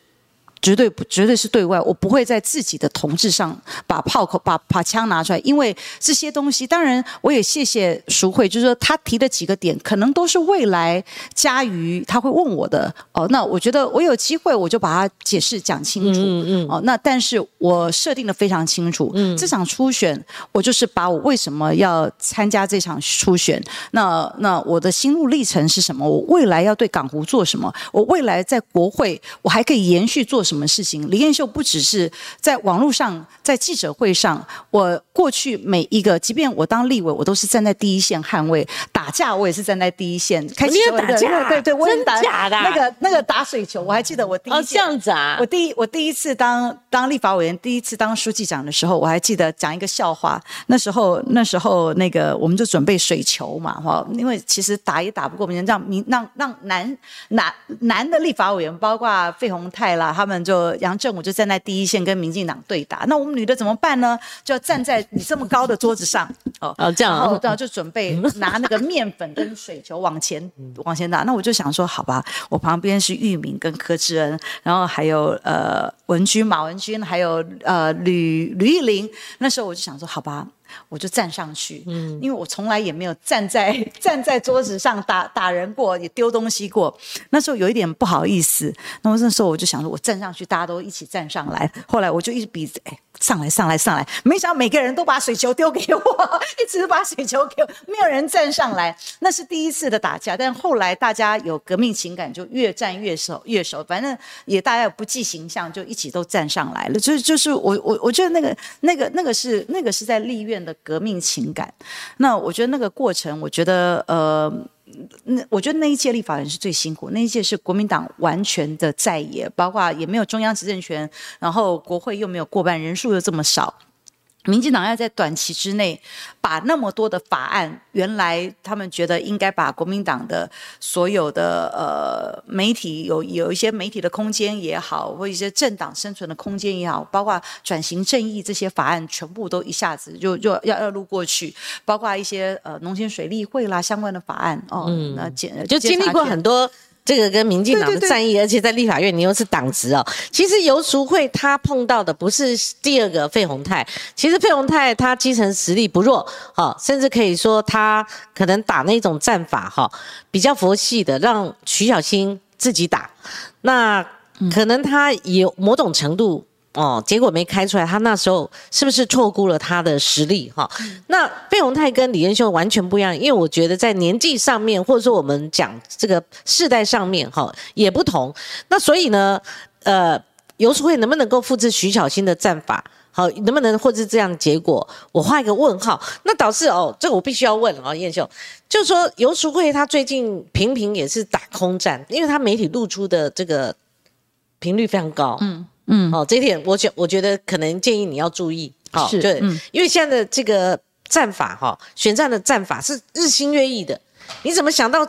绝对不，绝对是对外，我不会在自己的同志上把炮口、把把枪拿出来，因为这些东西，当然我也谢谢淑慧，就是说他提的几个点，可能都是未来嘉瑜他会问我的哦。那我觉得我有机会，我就把它解释讲清楚。嗯嗯。哦，那但是我设定的非常清楚，嗯，这场初选，我就是把我为什么要参加这场初选，那那我的心路历程是什么？我未来要对港湖做什么？我未来在国会，我还可以延续做什么？什么事情。李彦秀不只是在网络上，在记者会上，我过去每一个，即便我当立委，我都是站在第一线捍卫。打架我也是站在第一线。开你也打架？对对，我也打假的。那个那个打水球，我还记得我第一这样子啊。我第一我第一次当当立法委员，第一次当书记长的时候，我还记得讲一个笑话。那时候那时候那个我们就准备水球嘛，哈，因为其实打也打不过别人，让民让让男男男的立法委员，包括费鸿泰啦，他们就杨振武就站在第一线跟民进党对打。那我们女的怎么办呢？就要站在你这么高的桌子上，哦哦这样，然后就准备拿那个面粉跟水球往前往前打。那我就想说，好吧，我旁边是玉明跟柯志恩，然后还有呃文君马文君，还有呃吕吕玉玲。那时候我就想说，好吧。我就站上去，嗯，因为我从来也没有站在站在桌子上打打人过，也丢东西过。那时候有一点不好意思，那么那时候我就想说，我站上去，大家都一起站上来。后来我就一直比，哎，上来上来上来，没想到每个人都把水球丢给我，一直把水球给我，没有人站上来。那是第一次的打架，但后来大家有革命情感，就越战越熟越熟。反正也大家不计形象，就一起都站上来了。就是就是我我我觉得那个那个那个是那个是在立院。的革命情感，那我觉得那个过程，我觉得呃，那我觉得那一届立法人是最辛苦，那一届是国民党完全的在野，包括也没有中央执政权，然后国会又没有过半，人数又这么少。民进党要在短期之内把那么多的法案，原来他们觉得应该把国民党的所有的呃媒体有有一些媒体的空间也好，或一些政党生存的空间也好，包括转型正义这些法案，全部都一下子就就要要路过去，包括一些呃农田水利会啦相关的法案哦，那经就经历过很多。这个跟民进党的战役，而且在立法院你又是党职哦。其实游淑慧她碰到的不是第二个费鸿泰，其实费鸿泰他基层实力不弱，哈，甚至可以说他可能打那种战法哈，比较佛系的，让徐小新自己打，那可能他有某种程度。哦，结果没开出来，他那时候是不是错估了他的实力？哈，那费鸿泰跟李彦秀完全不一样，因为我觉得在年纪上面，或者说我们讲这个世代上面，哈，也不同。那所以呢，呃，游淑慧能不能够复制徐小新的战法？好，能不能复制这样的结果？我画一个问号。那导致哦，这个我必须要问哦，彦秀，就是说游淑慧她最近频频也是打空战，因为她媒体露出的这个频率非常高。嗯。嗯，哦，这一点我觉我觉得可能建议你要注意，好，对，因为现在的这个战法哈，选战的战法是日新月异的。你怎么想到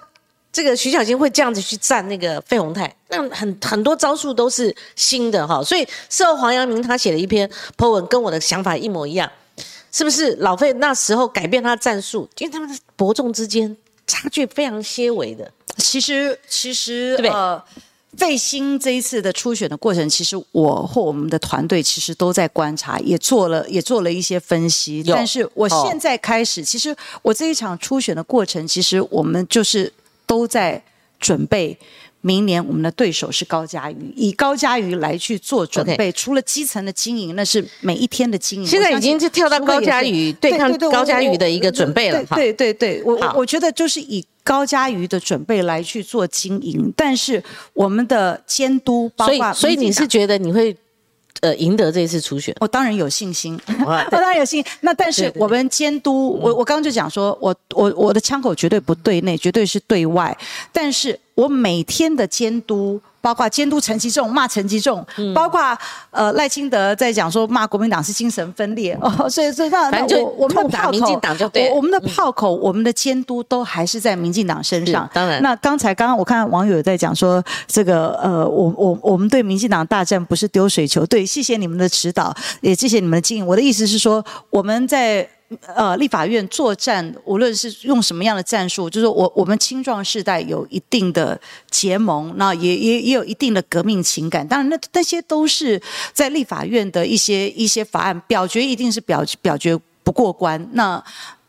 这个徐小新会这样子去战那个费鸿泰？那很很多招数都是新的哈，所以事后黄阳明他写了一篇 po 文，跟我的想法一模一样，是不是？老费那时候改变他的战术，因为他们的伯仲之间差距非常些微的。其实，其实，呃。费兴这一次的初选的过程，其实我或我们的团队其实都在观察，也做了也做了一些分析。但是我现在开始，其实我这一场初选的过程，其实我们就是都在准备明年我们的对手是高佳瑜，以高佳瑜来去做准备。除了基层的经营，那是每一天的经营。现在已经是跳到高佳瑜对抗高佳瑜的一个准备了。对对对，我我觉得就是以。高佳瑜的准备来去做经营，但是我们的监督，所以所以你是觉得你会呃赢得这一次初选？我当然有信心，我当然有信心。那但是我们监督，我我刚刚就讲说，我我我的枪口绝对不对内，绝对是对外，但是我每天的监督。包括监督陈其重骂陈其重，包括呃赖清德在讲说骂国民党是精神分裂哦，所以所以那我我们的炮口，我我们的炮口，我们的监督都还是在民进党身上。当然，那刚才刚刚我看网友在讲说这个呃，我我我们对民进党大战不是丢水球，对，谢谢你们的指导，也谢谢你们的经营。我的意思是说我们在。呃，立法院作战，无论是用什么样的战术，就是我我们青壮世代有一定的结盟，那也也也有一定的革命情感。当然，那那些都是在立法院的一些一些法案表决，一定是表表决不过关。那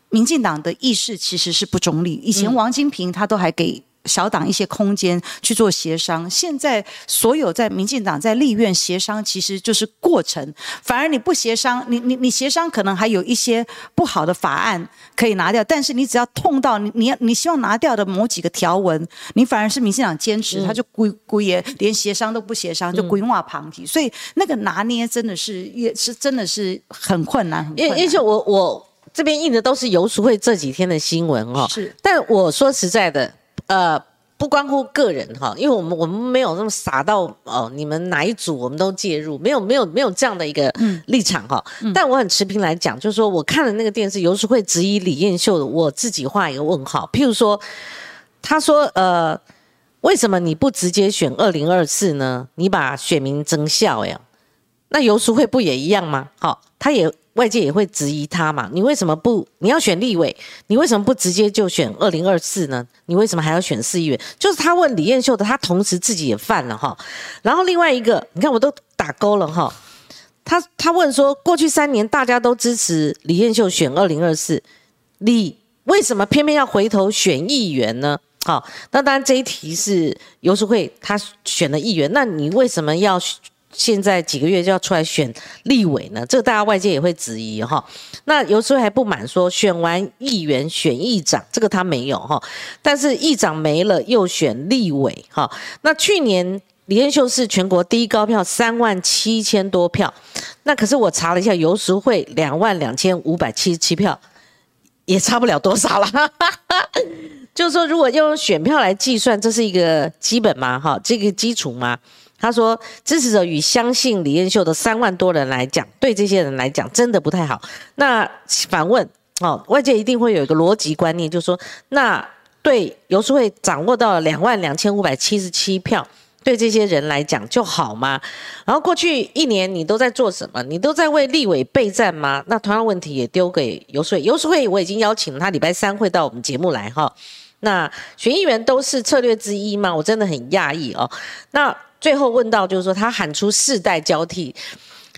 民进党的意识其实是不中立。以前王金平他都还给。小党一些空间去做协商。现在所有在民进党在立院协商，其实就是过程。反而你不协商，你你你协商可能还有一些不好的法案可以拿掉，但是你只要痛到你你你希望拿掉的某几个条文，你反而是民进党坚持，他就归归也连协商都不协商，就规划旁提。所以那个拿捏真的是也是真的是很困难。因因为我我这边印的都是游淑慧这几天的新闻哦，是。但我说实在的，呃。不关乎个人哈，因为我们我们没有那么傻到哦，你们哪一组我们都介入，没有没有没有这样的一个立场哈。但我很持平来讲，就是说我看了那个电视，有时会质疑李艳秀的，我自己画一个问号。譬如说，他说呃，为什么你不直接选二零二四呢？你把选民增效呀？那游淑慧不也一样吗？好，他也。外界也会质疑他嘛？你为什么不？你要选立委，你为什么不直接就选二零二四呢？你为什么还要选市议员？就是他问李彦秀的，他同时自己也犯了哈。然后另外一个，你看我都打勾了哈。他他问说，过去三年大家都支持李彦秀选二零二四，你为什么偏偏要回头选议员呢？好，那当然这一题是游淑慧他选的议员，那你为什么要？现在几个月就要出来选立委呢，这个大家外界也会质疑哈。那有时候还不满说选完议员选议长，这个他没有哈。但是议长没了又选立委哈。那去年李彦秀是全国第一高票三万七千多票，那可是我查了一下游淑慧两万两千五百七十七票，也差不了多少了。就是说，如果用选票来计算，这是一个基本吗？哈，这个基础吗？他说：“支持者与相信李彦秀的三万多人来讲，对这些人来讲真的不太好。那反问哦，外界一定会有一个逻辑观念，就是说，那对游淑慧掌握到了两万两千五百七十七票，对这些人来讲就好吗？然后过去一年你都在做什么？你都在为立委备战吗？那同样问题也丢给游淑慧。游淑慧我已经邀请他礼拜三会到我们节目来哈。那选议员都是策略之一吗？我真的很讶异哦。那。”最后问到，就是说他喊出世代交替，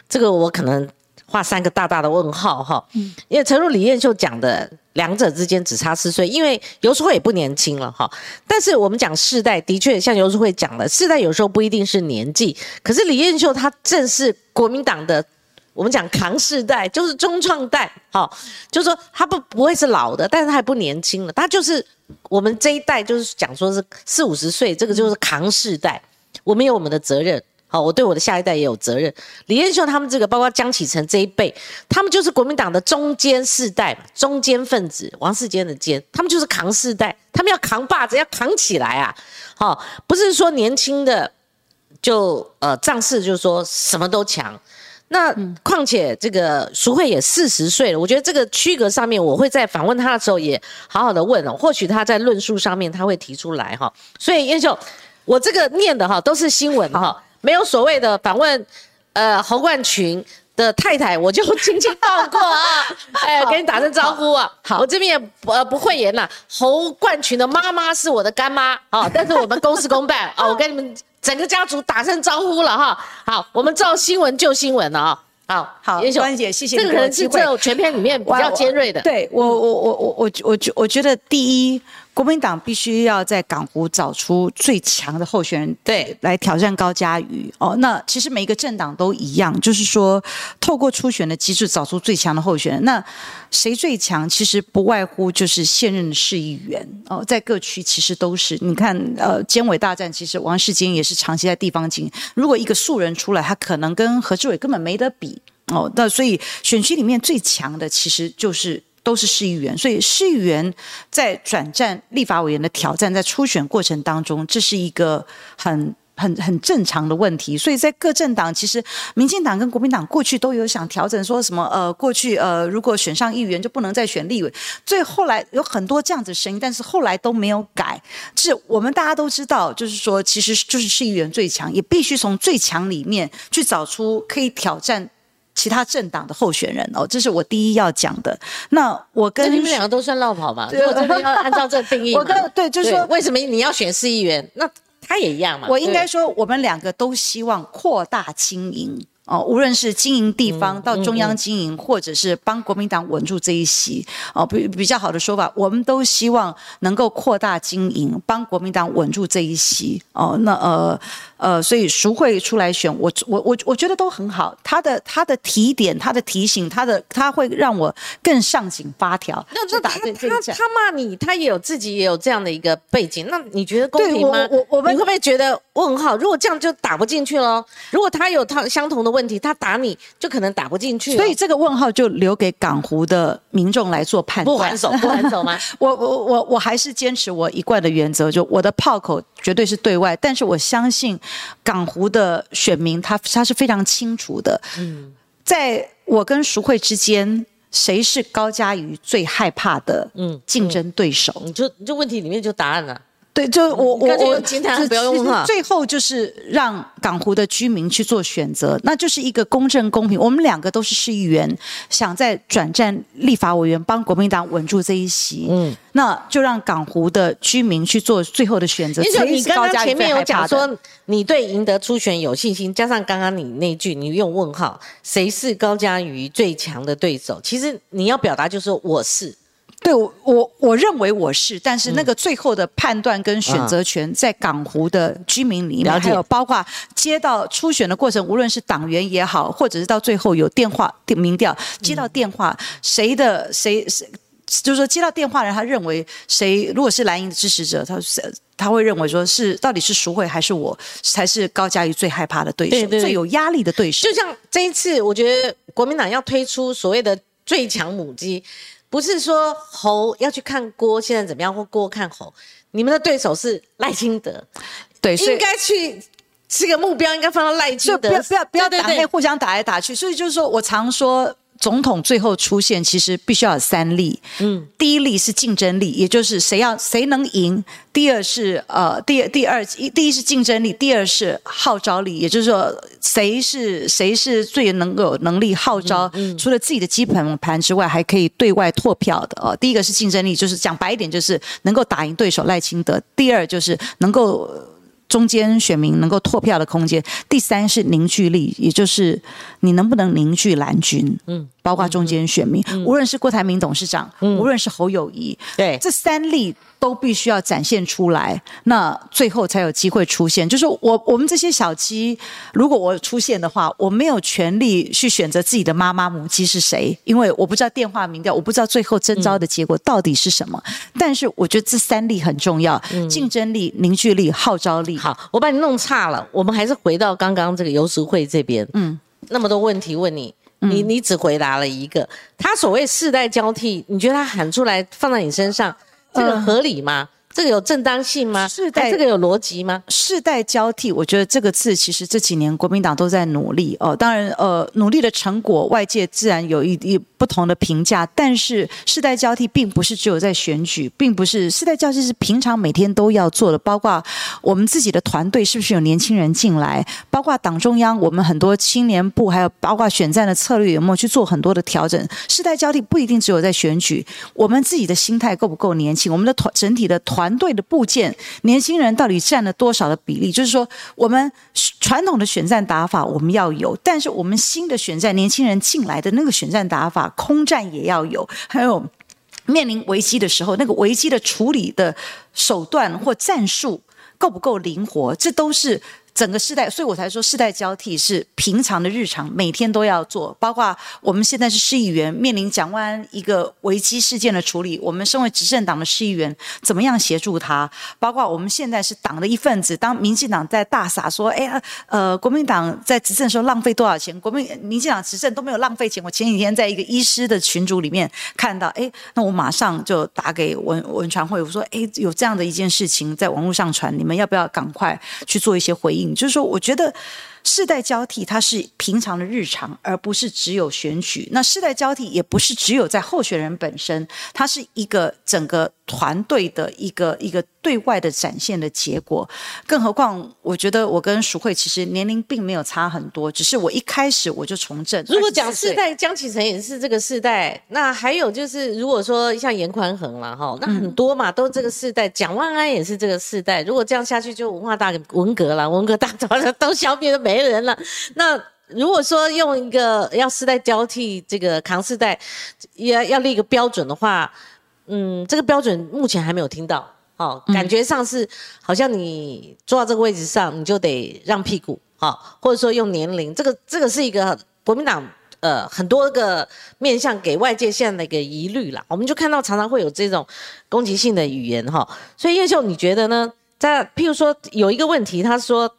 这个我可能画三个大大的问号哈。嗯，因为陈如李彦秀讲的两者之间只差四岁，因为游淑慧也不年轻了哈。但是我们讲世代，的确像游淑慧讲的，世代有时候不一定是年纪。可是李彦秀她正是国民党的，我们讲扛世代，就是中创代，哈，就是说他不不会是老的，但是他还不年轻了，他就是我们这一代，就是讲说是四五十岁，这个就是扛世代。我们有我们的责任，好，我对我的下一代也有责任。李彦秀他们这个，包括江启臣这一辈，他们就是国民党的中间世代嘛，中间分子，王世坚的坚，他们就是扛世代，他们要扛把子，要扛起来啊！好，不是说年轻的就呃仗势，就是说什么都强。那况且这个淑慧也四十岁了，我觉得这个区隔上面，我会在访问他的时候也好好的问哦，或许他在论述上面他会提出来哈。所以彦秀。我这个念的哈都是新闻哈，没有所谓的访问，呃，侯冠群的太太，我就轻轻抱过啊，哎，给你打声招呼啊。好，我这边也呃不讳言了。侯冠群的妈妈是我的干妈啊，但是我们公事公办啊，我跟你们整个家族打声招呼了哈。好，我们照新闻就新闻了啊。好好，关姐，谢谢这个可能是这全篇里面比较尖锐的。对我，我，我，我，我，我觉我觉得第一。国民党必须要在港湖找出最强的候选人，对，来挑战高嘉瑜。哦，那其实每一个政党都一样，就是说透过初选的机制找出最强的候选人。那谁最强？其实不外乎就是现任的市议员。哦，在各区其实都是。你看，呃，监委大战，其实王世坚也是长期在地方经如果一个素人出来，他可能跟何志伟根本没得比。哦，那所以选区里面最强的其实就是。都是市议员，所以市议员在转战立法委员的挑战，在初选过程当中，这是一个很很很正常的问题。所以在各政党，其实民进党跟国民党过去都有想调整，说什么呃，过去呃，如果选上议员就不能再选立委。最后来有很多这样子声音，但是后来都没有改。是我们大家都知道，就是说，其实就是市议员最强，也必须从最强里面去找出可以挑战。其他政党的候选人哦，这是我第一要讲的。那我跟你们两个都算绕跑嘛？如果真的要按照这定义，我跟对，就是说为什么你要选市议员？那他也一样嘛？我应该说，我们两个都希望扩大经营。哦，无论是经营地方到中央经营，或者是帮国民党稳住这一席，哦，比比较好的说法，我们都希望能够扩大经营，帮国民党稳住这一席。哦，那呃呃，所以赎会出来选，我我我我觉得都很好。他的他的提点，他的提醒，他的他会让我更上紧发条。那那他他他骂你，他也有自己也有这样的一个背景，那你觉得公平吗？我我们你会不会觉得问号？如果这样就打不进去了。如果他有他相同的问。问题他打你就可能打不进去，所以这个问号就留给港湖的民众来做判断。不还手 不还手吗？我我我我还是坚持我一贯的原则，就我的炮口绝对是对外，但是我相信港湖的选民他他是非常清楚的。嗯，在我跟淑慧之间，谁是高嘉瑜最害怕的？嗯，竞争对手，你就你就问题里面就答案了。对，就我我我，不要用哈。最后就是让港湖的居民去做选择，那就是一个公正公平。我们两个都是市议员，想在转战立法委员，帮国民党稳住这一席。嗯，那就让港湖的居民去做最后的选择。你刚刚前面有讲说，你对赢得初选有信心，加上刚刚你那句你用问号，谁是高嘉瑜最强的对手？其实你要表达就是我是。对我，我我认为我是，但是那个最后的判断跟选择权在港湖的居民里面，还有包括接到初选的过程，无论是党员也好，或者是到最后有电话民调接到电话，谁的谁谁，就是说接到电话人，他认为谁如果是蓝营的支持者，他他会认为说是到底是赎会还是我才是高嘉瑜最害怕的对手，最有压力的对手。就像这一次，我觉得国民党要推出所谓的最强母鸡。不是说侯要去看郭现在怎么样，或郭看侯，你们的对手是赖清德，对，应该去这个目标应该放到赖清德，不要不要不要打内互相打来打去，所以就是说我常说。总统最后出现，其实必须要有三力。嗯，第一力是竞争力，也就是谁要谁能赢；第二是呃，第第二一第一是竞争力，第二是号召力，也就是说谁是谁是最能够能力号召，除了自己的基本盘之外，还可以对外拓票的哦。第一个是竞争力，就是讲白一点，就是能够打赢对手赖清德；第二就是能够。中间选民能够拓票的空间，第三是凝聚力，也就是你能不能凝聚蓝军，嗯，包括中间选民，无论是郭台铭董事长，无论是侯友谊，对，这三例。都必须要展现出来，那最后才有机会出现。就是我我们这些小鸡，如果我出现的话，我没有权利去选择自己的妈妈母鸡是谁，因为我不知道电话民调，我不知道最后征招的结果到底是什么。但是我觉得这三例很重要：竞争力、凝聚力、号召力。好，我把你弄差了，我们还是回到刚刚这个游淑会这边。嗯，那么多问题问你，你你只回答了一个。他所谓世代交替，你觉得他喊出来放在你身上？这个合理吗？这个有正当性吗？世代这个有逻辑吗？世代交替，我觉得这个字其实这几年国民党都在努力哦。当然，呃，努力的成果外界自然有一一不同的评价。但是世代交替并不是只有在选举，并不是世代交替是平常每天都要做的。包括我们自己的团队是不是有年轻人进来？包括党中央，我们很多青年部，还有包括选战的策略有没有去做很多的调整？世代交替不一定只有在选举，我们自己的心态够不够年轻？我们的团整体的团。团队的部件，年轻人到底占了多少的比例？就是说，我们传统的选战打法我们要有，但是我们新的选战，年轻人进来的那个选战打法，空战也要有。还有面临危机的时候，那个危机的处理的手段或战术够不够灵活？这都是。整个世代，所以我才说世代交替是平常的日常，每天都要做。包括我们现在是市议员，面临蒋万安一个危机事件的处理，我们身为执政党的市议员，怎么样协助他？包括我们现在是党的一份子，当民进党在大撒说，哎呀，呃，国民党在执政的时候浪费多少钱？国民民进党执政都没有浪费钱。我前几天在一个医师的群组里面看到，哎，那我马上就打给文文传会，我说，哎，有这样的一件事情在网络上传，你们要不要赶快去做一些回应？就是说，我觉得世代交替它是平常的日常，而不是只有选举。那世代交替也不是只有在候选人本身，它是一个整个。团队的一个一个对外的展现的结果，更何况我觉得我跟淑慧其实年龄并没有差很多，只是我一开始我就从政。如果讲世代，江启臣也是这个世代，那还有就是如果说像严宽恒了哈，那很多嘛都这个世代，蒋万安也是这个世代。如果这样下去，就文化大文革了，文革大早就 都消灭了，没人了。那如果说用一个要世代交替这个扛世代，要要立一个标准的话，嗯，这个标准目前还没有听到。哦，感觉上是好像你坐到这个位置上，你就得让屁股，好，或者说用年龄，这个这个是一个国民党呃很多个面向给外界现在的一个疑虑啦。我们就看到常常会有这种攻击性的语言哈。所以叶秀，你觉得呢？在譬如说有一个问题，他说，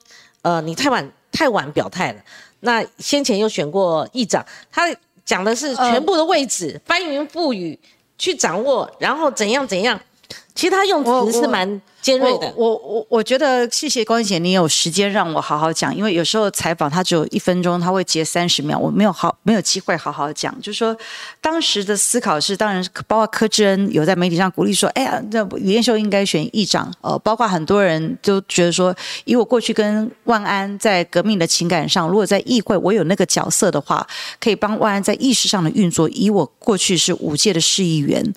呃，你太晚太晚表态了。那先前又选过议长，他讲的是全部的位置翻云覆雨去掌握，然后怎样怎样。其实他用词是蛮尖锐的。我我我觉得谢谢光姐，你有时间让我好好讲，因为有时候采访他只有一分钟，他会截三十秒，我没有好没有机会好好讲。就是说当时的思考是，当然包括柯志恩有在媒体上鼓励说，哎呀，那于彦秀应该选议长。呃，包括很多人都觉得说，以我过去跟万安在革命的情感上，如果在议会我有那个角色的话，可以帮万安在意识上的运作。以我过去是五届的市议员。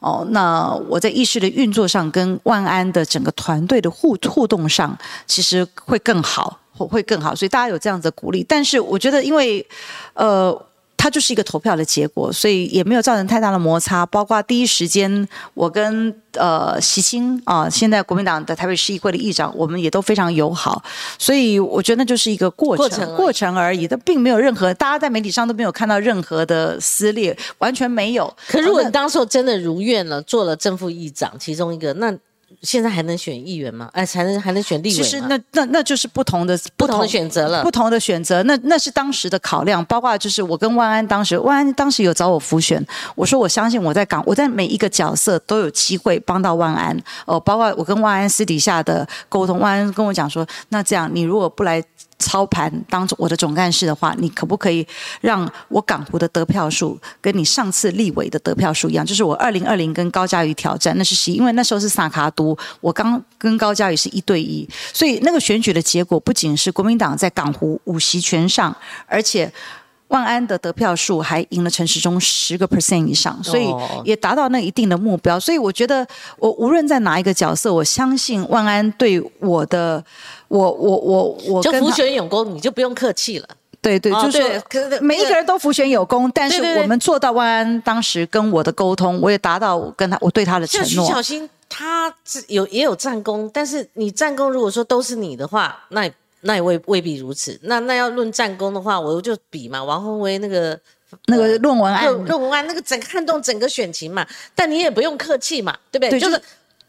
哦，那我在意识的运作上，跟万安的整个团队的互互动上，其实会更好，会更好。所以大家有这样子的鼓励，但是我觉得，因为，呃。它就是一个投票的结果，所以也没有造成太大的摩擦。包括第一时间，我跟呃习清啊，现在国民党的台北市议会的议长，我们也都非常友好。所以我觉得那就是一个过程，过程而已。它并没有任何，大家在媒体上都没有看到任何的撕裂，完全没有。可如果你当时真的如愿了，做了正副议长其中一个，那。现在还能选议员吗？哎，才能还能选立委其实那那那就是不同的不同的选择了，不同的选择。那那是当时的考量，包括就是我跟万安当时，万安当时有找我复选，我说我相信我在港，我在每一个角色都有机会帮到万安。哦，包括我跟万安私底下的沟通，万安跟我讲说，那这样你如果不来。操盘当我的总干事的话，你可不可以让我港湖的得票数跟你上次立委的得票数一样？就是我二零二零跟高嘉瑜挑战，那是十，因为那时候是萨卡都，我刚跟高嘉瑜是一对一，所以那个选举的结果不仅是国民党在港湖五席全上，而且。万安的得票数还赢了陈时中十个 percent 以上，所以也达到那一定的目标。所以我觉得，我无论在哪一个角色，我相信万安对我的，我我我我就福选有功，你就不用客气了。对对，就是每一个人都福选有功，但是我们做到万安当时跟我的沟通，我也达到跟他我对他的承诺。徐小新他有也有战功，但是你战功如果说都是你的话，那。那也未未必如此。那那要论战功的话，我就比嘛，王宏威那个那个论文案，论文案那个整撼动整个选情嘛。但你也不用客气嘛，对不对？就是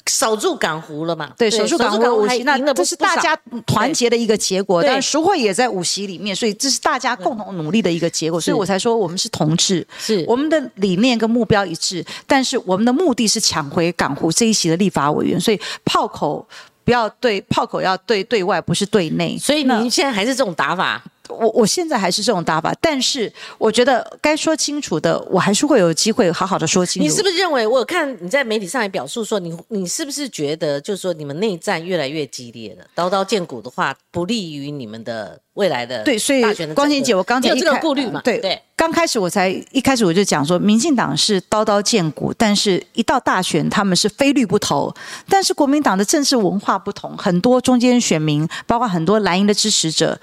守住港湖了嘛。对，守住港湖五席，那这是大家团结的一个结果。但赎会也在五席里面，所以这是大家共同努力的一个结果。所以我才说我们是同志，是我们的理念跟目标一致，但是我们的目的是抢回港湖这一席的立法委员。所以炮口。不要对炮口要对对外，不是对内。所以您现在还是这种打法？我我现在还是这种打法，但是我觉得该说清楚的，我还是会有机会好好的说清楚。你是不是认为？我看你在媒体上也表述说，你你是不是觉得，就是说你们内战越来越激烈了，刀刀见骨的话，不利于你们的未来的对，所以光心姐，我刚才有这个顾虑嘛？对对。刚开始我才一开始我就讲说，民进党是刀刀见骨，但是一到大选他们是非绿不投。但是国民党的政治文化不同，很多中间选民，包括很多蓝营的支持者，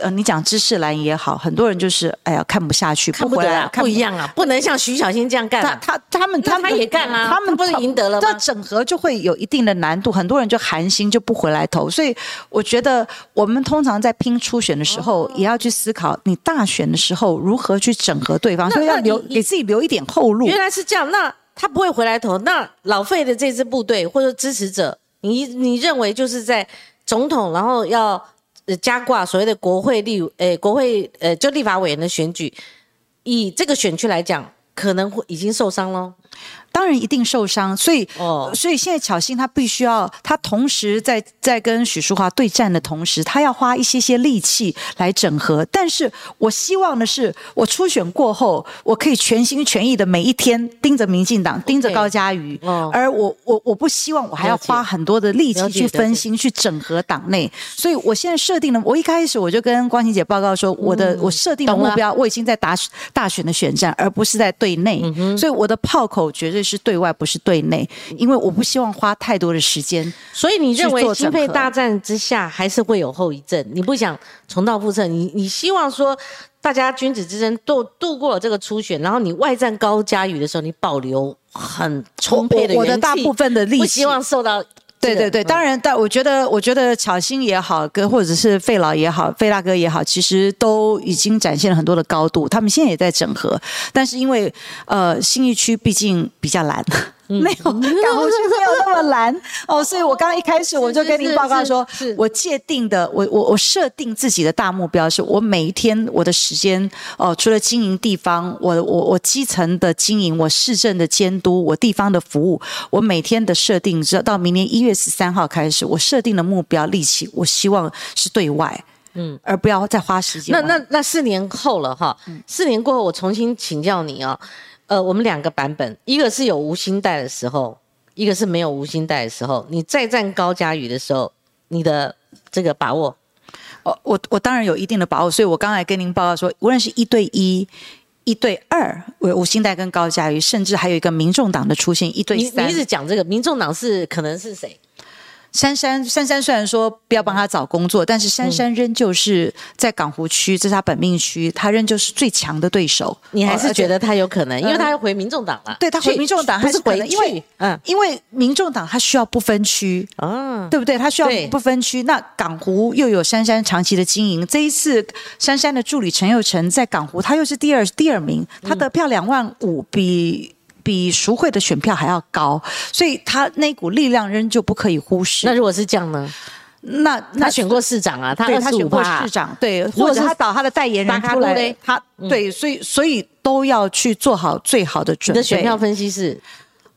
呃，你讲知识蓝也好，很多人就是哎呀看不下去，看不得啊，不一样啊，不能像徐小新这样干。他他他们他们也干啊，他们不是赢得了吗？那整合就会有一定的难度，很多人就寒心就不回来投。所以我觉得我们通常在拼初选的时候，也要去思考你大选的时候如何去。整合对方，所以要留给自己留一点后路。原来是这样，那他不会回来投。那老费的这支部队或者支持者，你你认为就是在总统，然后要加挂所谓的国会立，诶，国会呃，就立法委员的选举，以这个选区来讲，可能会已经受伤了。当然一定受伤，所以，所以现在巧心他必须要，他同时在在跟许淑华对战的同时，他要花一些些力气来整合。但是我希望的是，我初选过后，我可以全心全意的每一天盯着民进党，盯着高嘉瑜，而我我我不希望我还要花很多的力气去分心去整合党内。所以我现在设定了，我一开始我就跟光晴姐报告说，我的我设定的目标，我已经在打大选的选战，而不是在对内，所以我的炮口绝对。对是对外，不是对内，因为我不希望花太多的时间。所以你认为经费大战之下还是会有后遗症？你不想重蹈覆辙？你你希望说大家君子之争度度过了这个初选，然后你外战高嘉宇的时候，你保留很充沛的我的大部分的力气，不希望受到。对对对，当然，但我觉得，我觉得巧心也好，跟或者是费老也好，费大哥也好，其实都已经展现了很多的高度。他们现在也在整合，但是因为呃，新一区毕竟比较蓝。没有，港湖区没有那么蓝 哦，所以我刚刚一开始我就跟您报告说，我界定的，我我我设定自己的大目标是，我每一天我的时间哦，除了经营地方，我我我基层的经营，我市政的监督，我地方的服务，我每天的设定，直到明年一月十三号开始，我设定的目标力气，我希望是对外，嗯，而不要再花时间。那那那四年后了哈，四年过后，我重新请教你啊。呃，我们两个版本，一个是有无心带的时候，一个是没有无心带的时候。你再战高佳宇的时候，你的这个把握？哦，我我当然有一定的把握，所以我刚才跟您报告说，无论是一对一、一对二，为吴兴代跟高嘉瑜，甚至还有一个民众党的出现，一对三。你一直讲这个民众党是可能是谁？珊珊，珊珊虽然说不要帮他找工作，但是珊珊仍旧是在港湖区，这是他本命区，他仍旧是最强的对手。你还是觉得他有可能，因为他要回民众党了。对他回民众党还是回，因为嗯，因为民众党他需要不分区啊，对不对？他需要不分区。那港湖又有珊珊长期的经营，这一次珊珊的助理陈佑成在港湖，他又是第二第二名，他得票两万五，比。比赎会的选票还要高，所以他那股力量仍旧不可以忽视。那如果是这样呢？那他选过市长啊，他他选过市长，对，或者他找他的代言人出来，他对，所以所以都要去做好最好的准备。的选票分析是，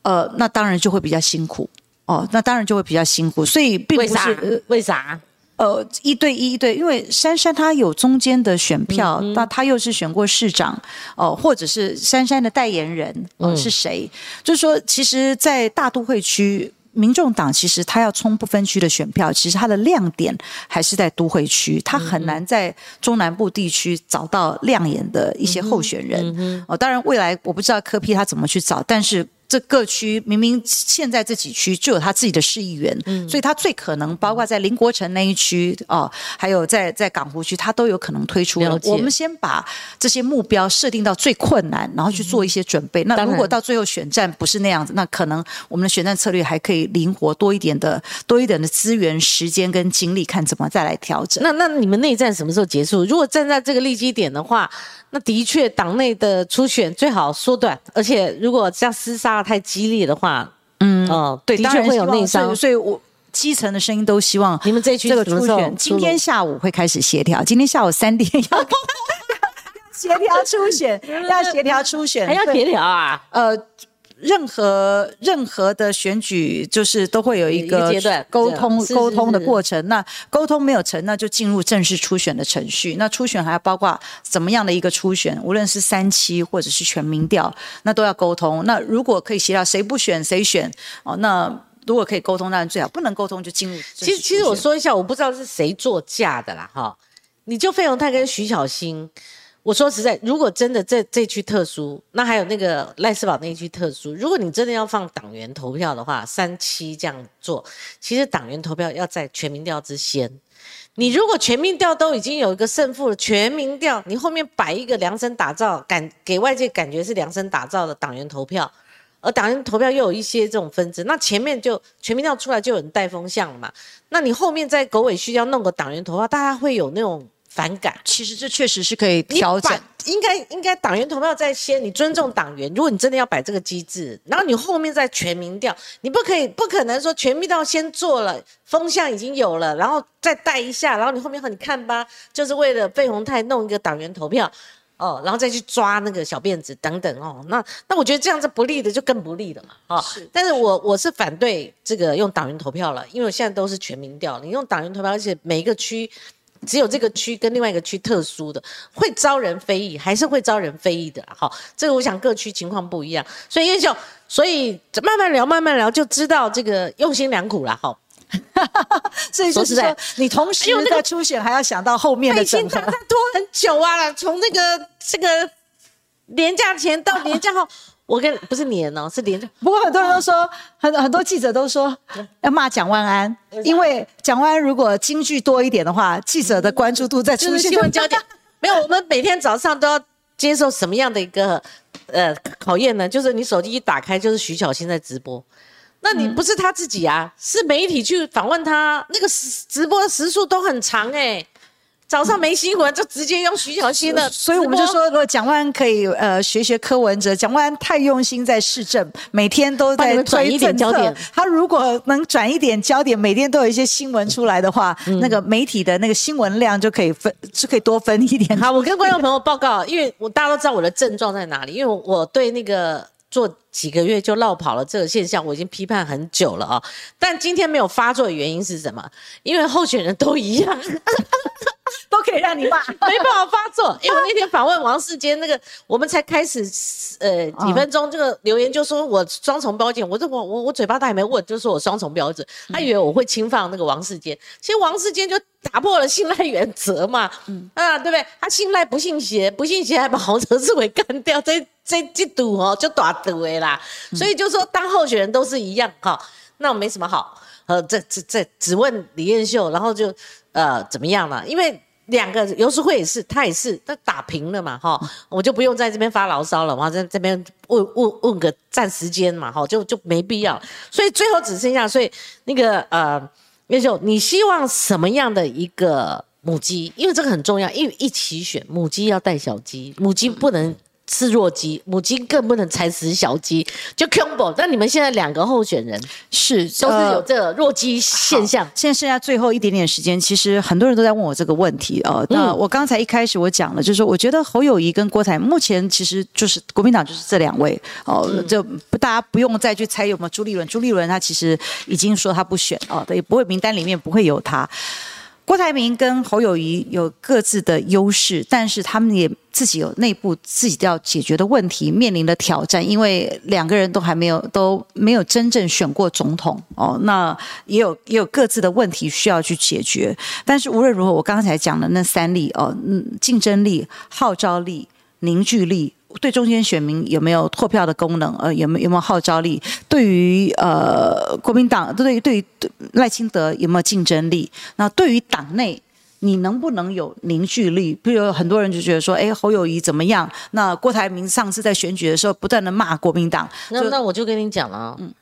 呃，那当然就会比较辛苦哦，那当然就会比较辛苦，所以并不是为啥？呃，一对一对，因为珊珊她有中间的选票，那她又是选过市长，哦，或者是珊珊的代言人，嗯，是谁？就是说，其实，在大都会区，民众党其实他要冲不分区的选票，其实它的亮点还是在都会区，他很难在中南部地区找到亮眼的一些候选人。哦，当然，未来我不知道柯批他怎么去找，但是。这各区明明现在这几区就有他自己的市议员，所以他最可能包括在林国城那一区哦，还有在在港湖区，他都有可能推出。我们先把这些目标设定到最困难，然后去做一些准备。那如果到最后选战不是那样子，那可能我们的选战策略还可以灵活多一点的，多一点的资源、时间跟精力，看怎么再来调整。那那你们内战什么时候结束？如果站在这个利基点的话。那的确，党内的初选最好缩短，而且如果这样厮杀太激烈的话，嗯，哦，对，的确会有内伤。所以，我基层的声音都希望你们这一区这个初选今天下午会开始协调，今天下午三 点 要协调初选，要协调初选，还要协调啊？呃。任何任何的选举，就是都会有一个阶段沟通沟通的过程。那沟通没有成，那就进入正式初选的程序。那初选还要包括怎么样的一个初选？无论是三期或者是全民调，那都要沟通。那如果可以协调，谁不选谁选哦？那如果可以沟通，当然最好；不能沟通，就进入。其实，其实我说一下，我不知道是谁作价的啦，哈。你就费鸿泰跟徐小新。我说实在，如果真的这这区特殊，那还有那个赖斯堡那一区特殊，如果你真的要放党员投票的话，三期这样做，其实党员投票要在全民调之先。你如果全民调都已经有一个胜负了，全民调你后面摆一个量身打造，感给外界感觉是量身打造的党员投票，而党员投票又有一些这种分支，那前面就全民调出来就有人带风向了嘛？那你后面在狗尾续貂弄个党员投票，大家会有那种。反感，其实这确实是可以调整。应该应该党员投票在先，你尊重党员。如果你真的要摆这个机制，然后你后面再全民调，你不可以不可能说全民调先做了，风向已经有了，然后再带一下，然后你后面和你看吧，就是为了费宏泰弄一个党员投票哦，然后再去抓那个小辫子等等哦。那那我觉得这样子不利的就更不利了嘛。哦，是。但是我我是反对这个用党员投票了，因为我现在都是全民调，你用党员投票，而且每一个区。只有这个区跟另外一个区特殊的，会招人非议，还是会招人非议的。好，这个我想各区情况不一样，所以叶秀，所以慢慢聊，慢慢聊，就知道这个用心良苦了。哈，所以就是说，你同时在初选还要想到后面的整合，拖很久啊，从那个这个年假前到年假后。我跟不是年哦，是连。不过很多人都说，很很多记者都说要骂蒋万安，因为蒋万安如果京剧多一点的话，记者的关注度在出现新闻焦点。没有，我们每天早上都要接受什么样的一个呃考验呢？就是你手机一打开，就是徐小新在直播。那你不是他自己啊，是媒体去访问他，那个时直播的时数都很长哎。早上没新闻就直接用徐小新的，所以我们就说，如果蒋万可以呃学学柯文哲，蒋万太用心在市政，每天都在转一点焦点。他如果能转一点焦点，每天都有一些新闻出来的话，那个媒体的那个新闻量就可以分，就可以多分一点。好，我跟观众朋友报告，因为我大家都知道我的症状在哪里，因为我对那个。做几个月就落跑了这个现象，我已经批判很久了啊！但今天没有发作的原因是什么？因为候选人都一样，都可以让你骂，没办法发作。因为我那天访问王世坚，那个我们才开始呃几分钟，这个留言就说我双重标准，我这我我我嘴巴他也没问，就说我双重标准，他以为我会侵犯那个王世坚。其实王世坚就打破了信赖原则嘛，嗯啊，对不对？他信赖不信邪，不信邪还把洪哲志伟干掉，这。这这赌哦，就打赌的啦，所以就说当候选人都是一样哈，那我没什么好，呃，这这这只问李彦秀，然后就呃怎么样了？因为两个游淑慧也是，他也是，他打平了嘛哈，我就不用在这边发牢骚了，我在这边问问问个占时间嘛哈，就就没必要，所以最后只剩下，所以那个呃彦秀，你希望什么样的一个母鸡？因为这个很重要，因为一起选母鸡要带小鸡，母鸡不能。是弱鸡，母鸡更不能踩死小鸡，就 combo。那你们现在两个候选人是都是有这个弱鸡现象。现在剩下最后一点点时间，其实很多人都在问我这个问题哦。那我刚才一开始我讲了，就是说我觉得侯友谊跟郭台目前其实就是国民党就是这两位哦，就大家不用再去猜有没有朱立伦。朱立伦他其实已经说他不选哦，也不会名单里面不会有他。郭台铭跟侯友谊有各自的优势，但是他们也自己有内部自己要解决的问题，面临的挑战。因为两个人都还没有都没有真正选过总统哦，那也有也有各自的问题需要去解决。但是无论如何，我刚才讲的那三例哦，嗯，竞争力、号召力、凝聚力。对中间选民有没有拓票的功能？呃，有没有有没有号召力？对于呃国民党，对于对于赖清德有没有竞争力？那对于党内，你能不能有凝聚力？比如很多人就觉得说，哎，侯友谊怎么样？那郭台铭上次在选举的时候不断的骂国民党，那那我就跟你讲了，嗯，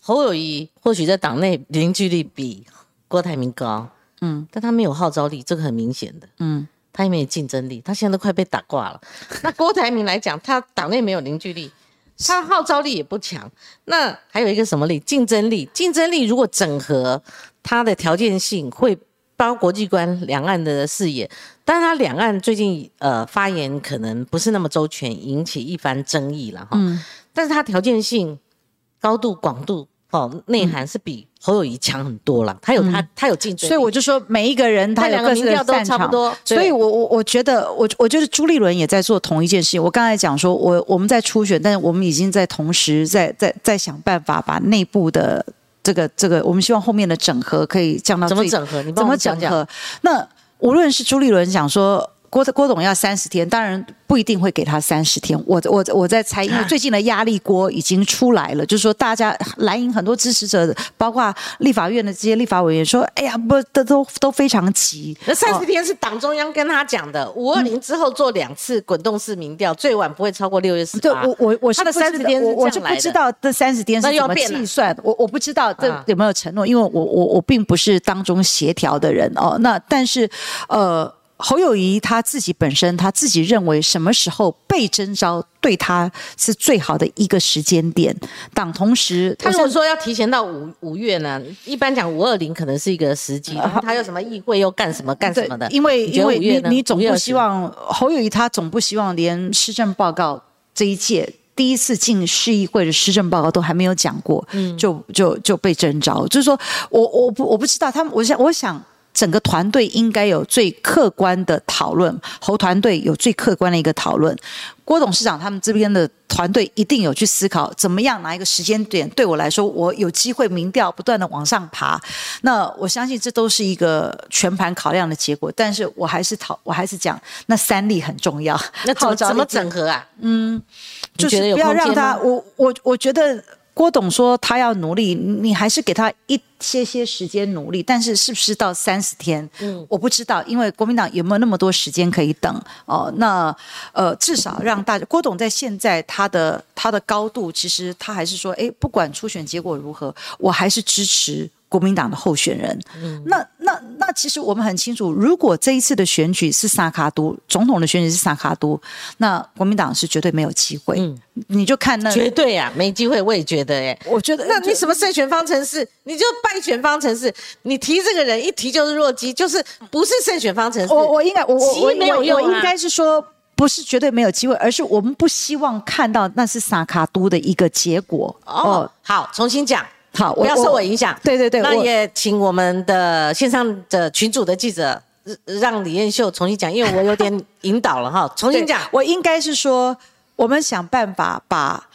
侯友谊或许在党内凝聚力比郭台铭高，嗯，但他没有号召力，这个很明显的，嗯。他也没有竞争力，他现在都快被打挂了。那郭台铭来讲，他党内没有凝聚力，他号召力也不强。那还有一个什么力？竞争力。竞争力如果整合，他的条件性会包国际观、两岸的视野。但是他两岸最近呃发言可能不是那么周全，引起一番争议了哈。嗯。但是他条件性、高度、广度。哦，内涵是比侯友谊强很多了，他有他他有竞争，所以我就说每一个人他两个民调都差不多，所以我我我觉得我我觉得朱立伦也在做同一件事情。我刚才讲说，我我们在初选，但是我们已经在同时在在在想办法把内部的这个这个，我们希望后面的整合可以降到怎么整合？你怎么整合？那无论是朱立伦讲说。郭郭董要三十天，当然不一定会给他三十天。我我我在猜，因为最近的压力锅已经出来了，就是说大家蓝营很多支持者，包括立法院的这些立法委员说：“哎呀，不，都都都非常急。”那三十天是党中央跟他讲的，五二零之后做两次滚动式民调，最晚不会超过六月十八。对，我我我他的三十天是我就不知道这三十天是怎么计算，我我不知道这有没有承诺，因为我我我并不是当中协调的人哦。那但是呃。侯友谊他自己本身，他自己认为什么时候被征召对他是最好的一个时间点。党同时，他如果说要提前到五五月呢，一般讲五二零可能是一个时机。他有什么议会又干什么干什么的？因为因为你你总不希望侯友谊他总不希望连施政报告这一届第一次进市议会的施政报告都还没有讲过，就就就被征召。就是说我我不我不知道他们，我想我想。整个团队应该有最客观的讨论，侯团队有最客观的一个讨论。郭董事长他们这边的团队一定有去思考，怎么样拿一个时间点对我来说，我有机会民调不断的往上爬。那我相信这都是一个全盘考量的结果。但是我还是讨，我还是讲那三例很重要。那怎么怎么整合啊？嗯，就是不要让他，我我我觉得。郭董说他要努力，你还是给他一些些时间努力，但是是不是到三十天？嗯，我不知道，因为国民党有没有那么多时间可以等？哦，那呃，至少让大家郭董在现在他的他的高度，其实他还是说，哎，不管初选结果如何，我还是支持。国民党的候选人，那那那其实我们很清楚，如果这一次的选举是萨卡都总统的选举是萨卡都，那国民党是绝对没有机会。嗯，你就看那绝对呀，没机会。我也觉得，哎，我觉得，那你什么胜选方程式，你就败选方程式，你提这个人一提就是弱鸡，就是不是胜选方程式。我我应该我我没有用，我应该是说不是绝对没有机会，而是我们不希望看到那是萨卡都的一个结果。哦，好，重新讲。好，不要受我影响。对对对，那也请我们的线上的群主的记者让李艳秀重新讲，因为我有点引导了哈。重新讲，我应该是说，我们想办法把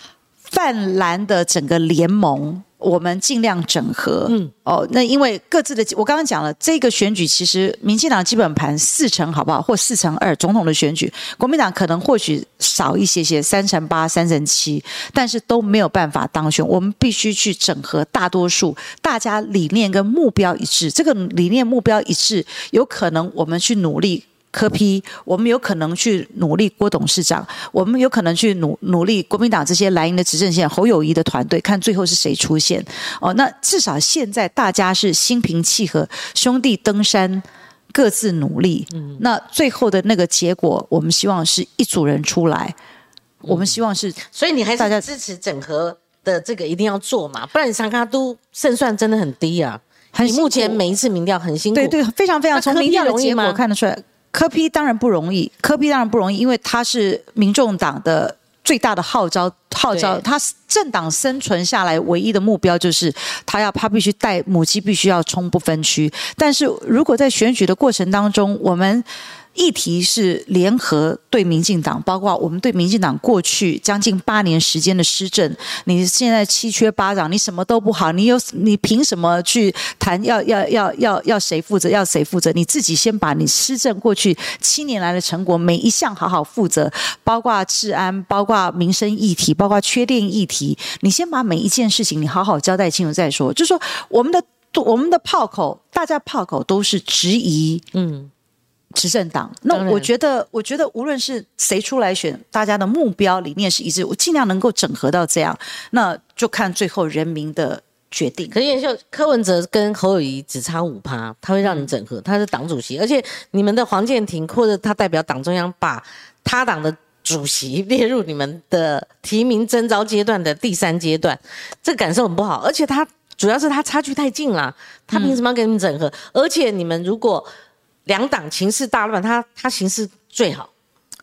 泛蓝的整个联盟。我们尽量整合，嗯，哦，那因为各自的，我刚刚讲了，这个选举其实民进党基本盘四成好不好，或四成二，总统的选举，国民党可能或许少一些些，三成八、三成七，但是都没有办法当选。我们必须去整合大多数，大家理念跟目标一致，这个理念目标一致，有可能我们去努力。科批，我们有可能去努力郭董事长，我们有可能去努努力国民党这些蓝营的执政线侯友谊的团队，看最后是谁出现。哦，那至少现在大家是心平气和，兄弟登山，各自努力。嗯，那最后的那个结果，我们希望是一组人出来，我们希望是，所以你还是大家支持整合的这个一定要做嘛，不然你三卡都胜算真的很低啊。你目前每一次民调很辛苦，对对，非常非常从民调的结果看得出来。科批当然不容易，柯批当然不容易，因为他是民众党的最大的号召号召，他政党生存下来唯一的目标就是他要他必须带母鸡必须要冲不分区，但是如果在选举的过程当中，我们。议题是联合对民进党，包括我们对民进党过去将近八年时间的施政。你现在七缺八长，你什么都不好，你有你凭什么去谈要要要要要谁负责？要谁负责？你自己先把你施政过去七年来的成果每一项好好负责，包括治安，包括民生议题，包括缺电议题，你先把每一件事情你好好交代清楚再说。就说我们的我们的炮口，大家炮口都是质疑，嗯。执政党，那我觉得，我觉得无论是谁出来选，大家的目标理念是一致，我尽量能够整合到这样，那就看最后人民的决定。可是秀柯文哲跟侯友谊只差五趴，他会让你整合，他是党主席，而且你们的黄建庭或者他代表党中央，把他党的主席列入你们的提名征召阶段的第三阶段，这感受很不好。而且他主要是他差距太近了，他凭什么要跟你们整合？而且你们如果。两党情势大乱，他他形势最好。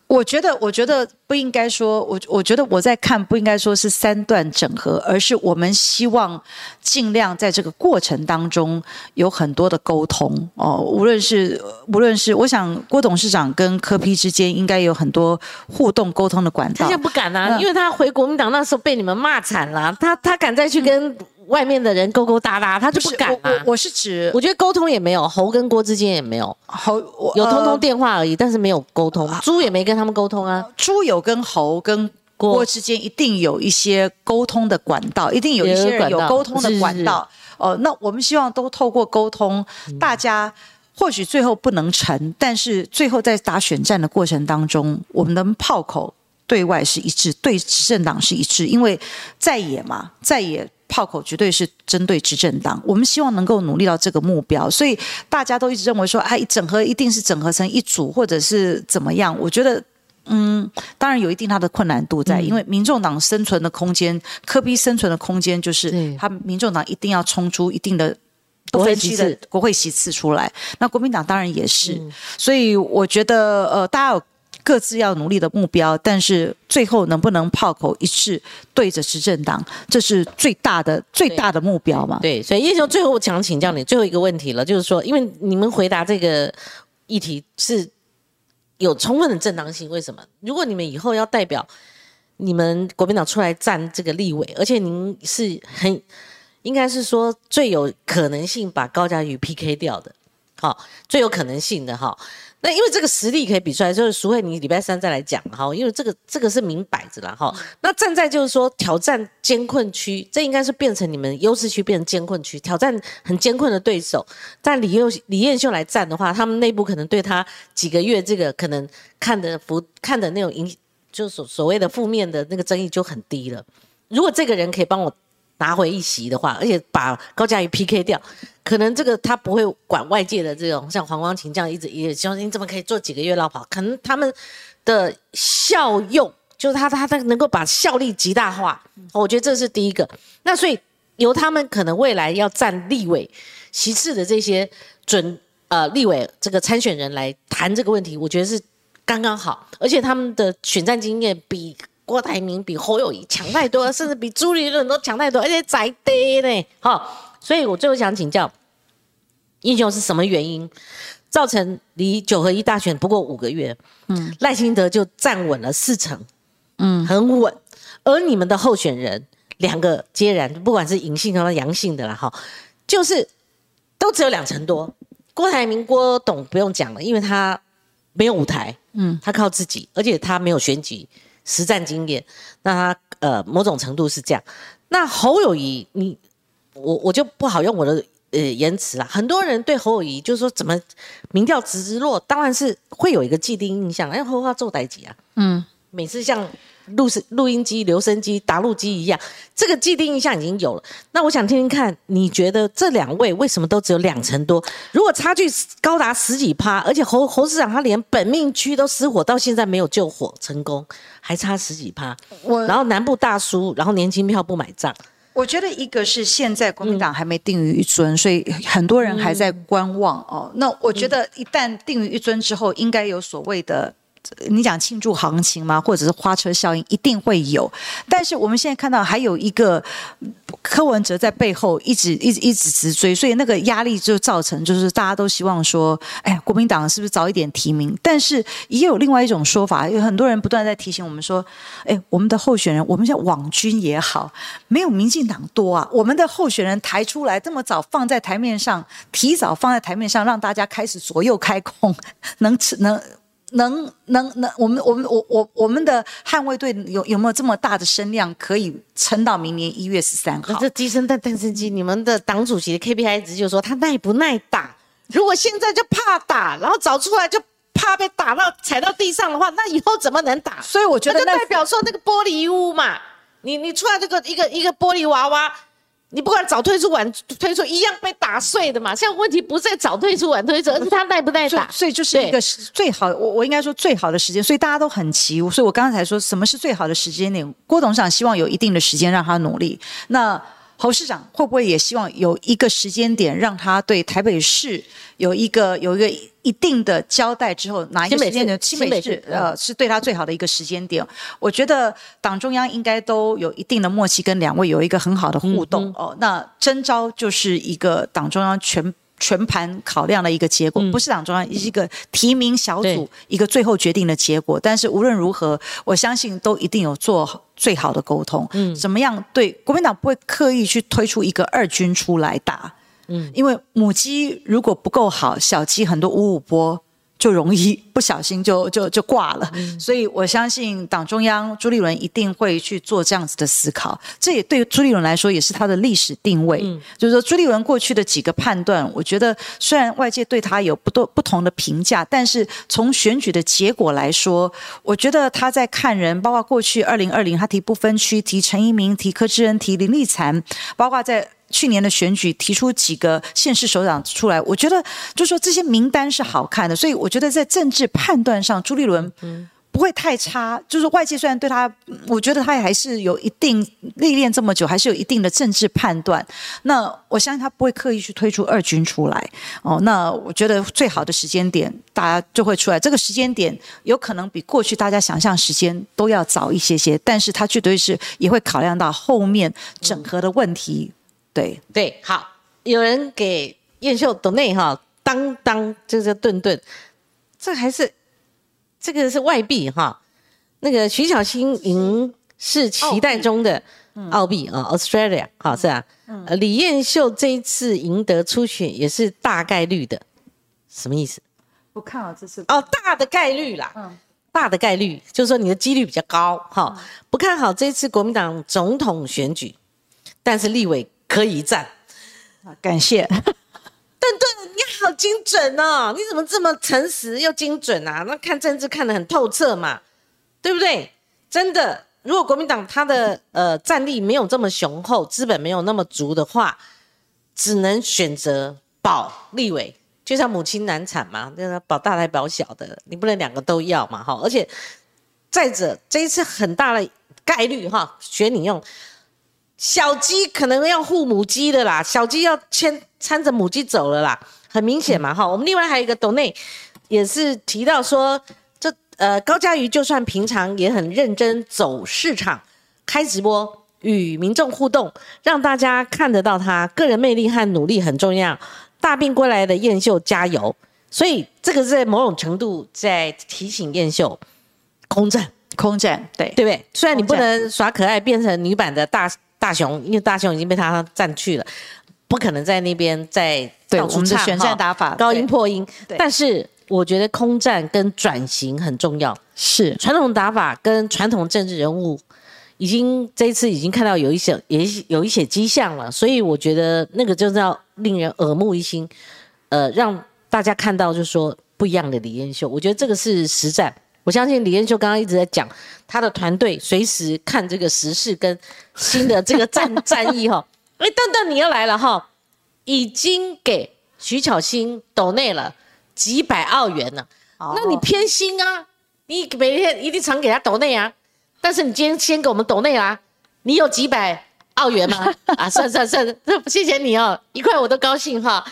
我觉得，我觉得不应该说，我我觉得我在看，不应该说是三段整合，而是我们希望尽量在这个过程当中有很多的沟通哦。无论是无论是，我想郭董事长跟柯批之间应该有很多互动沟通的管道。他现在不敢啊，因为他回国民党那时候被你们骂惨了，他他敢再去跟。外面的人勾勾搭搭，他就不敢啊！我是指，我觉得沟通也没有，猴跟郭之间也没有，侯有通通电话而已，但是没有沟通。猪也没跟他们沟通啊。猪有跟猴跟郭之间一定有一些沟通的管道，一定有一些人有沟通的管道。哦，那我们希望都透过沟通，大家或许最后不能成，但是最后在打选战的过程当中，我们的炮口对外是一致，对执政党是一致，因为在野嘛，在野。炮口绝对是针对执政党，我们希望能够努力到这个目标，所以大家都一直认为说，哎，整合一定是整合成一组，或者是怎么样？我觉得，嗯，当然有一定它的困难度在，因为民众党生存的空间，科比生存的空间，就是他民众党一定要冲出一定的国会席次，国会席次出来。那国民党当然也是，所以我觉得，呃，大家有。各自要努力的目标，但是最后能不能炮口一致对着执政党，这是最大的最大的目标嘛？对，所以叶兄最后我想请教你最后一个问题了，就是说，因为你们回答这个议题是有充分的正当性，为什么？如果你们以后要代表你们国民党出来站这个立委，而且您是很应该是说最有可能性把高嘉瑜 PK 掉的，好，最有可能性的哈。那因为这个实力可以比出来，就是淑慧，你礼拜三再来讲哈，因为这个这个是明摆着了哈。那站在就是说挑战艰困区，这应该是变成你们优势区，变成艰困区，挑战很艰困的对手。但李佑李彦秀来站的话，他们内部可能对他几个月这个可能看的不看的那种影，就所所谓的负面的那个争议就很低了。如果这个人可以帮我。拿回一席的话，而且把高嘉瑜 PK 掉，可能这个他不会管外界的这种像黄光琴这样一直也相信你怎么可以做几个月老跑？可能他们的效用就是他他他能够把效力极大化，我觉得这是第一个。那所以由他们可能未来要占立委席次的这些准呃立委这个参选人来谈这个问题，我觉得是刚刚好，而且他们的选战经验比。郭台铭比侯友谊强太多，甚至比朱立伦都强太多，而且宅爹呢，哈。所以我最后想请教，英雄是什么原因造成离九合一大选不过五个月，嗯，赖清德就站稳了四成，嗯，很稳。而你们的候选人两个皆然，不管是阴性和阳性的啦，哈，就是都只有两成多。郭台铭郭董不用讲了，因为他没有舞台，嗯，他靠自己，而且他没有选举。实战经验，那他呃某种程度是这样。那侯友谊，你我我就不好用我的呃言辞啦。很多人对侯友谊就是说怎么民调直落，当然是会有一个既定印象，哎，侯话做代级啊，嗯，每次像。录声录音机、留声机、打录机一样，这个既定印象已经有了。那我想听听看，你觉得这两位为什么都只有两成多？如果差距高达十几趴，而且侯侯市长他连本命区都失火，到现在没有救火成功，还差十几趴。我然后南部大输，然后年轻票不买账。我觉得一个是现在国民党还没定于一尊，所以很多人还在观望哦。那我觉得一旦定于一尊之后，应该有所谓的。你讲庆祝行情吗？或者是花车效应，一定会有。但是我们现在看到还有一个柯文哲在背后一直一直一直直追，所以那个压力就造成，就是大家都希望说，哎，国民党是不是早一点提名？但是也有另外一种说法，有很多人不断在提醒我们说，哎，我们的候选人，我们叫网军也好，没有民进党多啊。我们的候选人抬出来这么早放在台面上，提早放在台面上，让大家开始左右开弓，能吃能。能能能，我们我们我我我们的捍卫队有有没有这么大的声量，可以撑到明年一月十三号？这低声的诞生机，你们的党主席的 KPI 值就说他耐不耐打？如果现在就怕打，然后找出来就怕被打到踩到地上的话，那以后怎么能打？所以我觉得那代表说那个玻璃屋嘛，你你出来这个一个一个玻璃娃娃。你不管早退出晚退出，一样被打碎的嘛。现在问题不在早退出晚退出，而是他耐不耐打。所以就是一个最好，我我应该说最好的时间。所以大家都很急，所以我刚才说什么是最好的时间点？郭董事长希望有一定的时间让他努力。那。侯市长会不会也希望有一个时间点，让他对台北市有一个有一个一定的交代之后，哪一个时间点？新北市呃是对他最好的一个时间点。我觉得党中央应该都有一定的默契，跟两位有一个很好的互动哦。那征召就是一个党中央全。全盘考量的一个结果，不是党中央一个提名小组一个最后决定的结果。但是无论如何，我相信都一定有做最好的沟通。嗯，怎么样？对国民党不会刻意去推出一个二军出来打。嗯，因为母鸡如果不够好，小鸡很多五五波。就容易不小心就就就挂了，所以我相信党中央朱立伦一定会去做这样子的思考。这也对朱立伦来说也是他的历史定位，就是说朱立伦过去的几个判断，我觉得虽然外界对他有不多不同的评价，但是从选举的结果来说，我觉得他在看人，包括过去二零二零他提不分区，提陈一鸣，提柯志恩，提林立残，包括在。去年的选举提出几个县市首长出来，我觉得就是说这些名单是好看的，所以我觉得在政治判断上，朱立伦不会会太差。就是外界虽然对他，我觉得他也还是有一定历练这么久，还是有一定的政治判断。那我相信他不会刻意去推出二军出来。哦，那我觉得最好的时间点，大家就会出来。这个时间点有可能比过去大家想象时间都要早一些些，但是他绝对是也会考量到后面整合的问题。对对，好，有人给燕秀董内哈。当当就是顿顿，这还是这个是外币哈。那个徐小新赢是期待中的澳币啊，Australia 好是啊？呃，李燕秀这一次赢得初选也是大概率的，什么意思？不看好这次哦，大的概率啦，嗯，大的概率就是说你的几率比较高哈。不看好这次国民党总统选举，但是立委可以战。感谢。顿顿，你好精准哦！你怎么这么诚实又精准啊？那看政治看得很透彻嘛，对不对？真的，如果国民党他的呃战力没有这么雄厚，资本没有那么足的话，只能选择保立委，就像母亲难产嘛，就是保大的保小的，你不能两个都要嘛，哈！而且再者，这一次很大的概率哈，选你用。小鸡可能要护母鸡的啦，小鸡要牵搀着母鸡走了啦，很明显嘛哈。我们另外还有一个董内，也是提到说，这呃高嘉瑜就算平常也很认真走市场，开直播与民众互动，让大家看得到他个人魅力和努力很重要。大病归来的燕秀加油，所以这个在某种程度在提醒燕秀空战，空战对对不对？虽然你不能耍可爱变成女版的大。大雄，因为大雄已经被他占去了，不可能在那边再对我们的选战打法高音破音。但是我觉得空战跟转型很重要，是。传统打法跟传统政治人物已经这一次已经看到有一些也有一些迹象了，所以我觉得那个就是要令人耳目一新，呃，让大家看到就是说不一样的李彦秀，我觉得这个是实战。我相信李彦秀刚刚一直在讲，他的团队随时看这个时事跟新的这个战 战役哈。哎，邓邓，你要来了哈，已经给徐巧芯抖内了几百澳元了。那你偏心啊？你每天一定常给他抖内啊？但是你今天先给我们抖内啦，你有几百澳元吗？啊，算算算，谢谢你哦，一块我都高兴哈。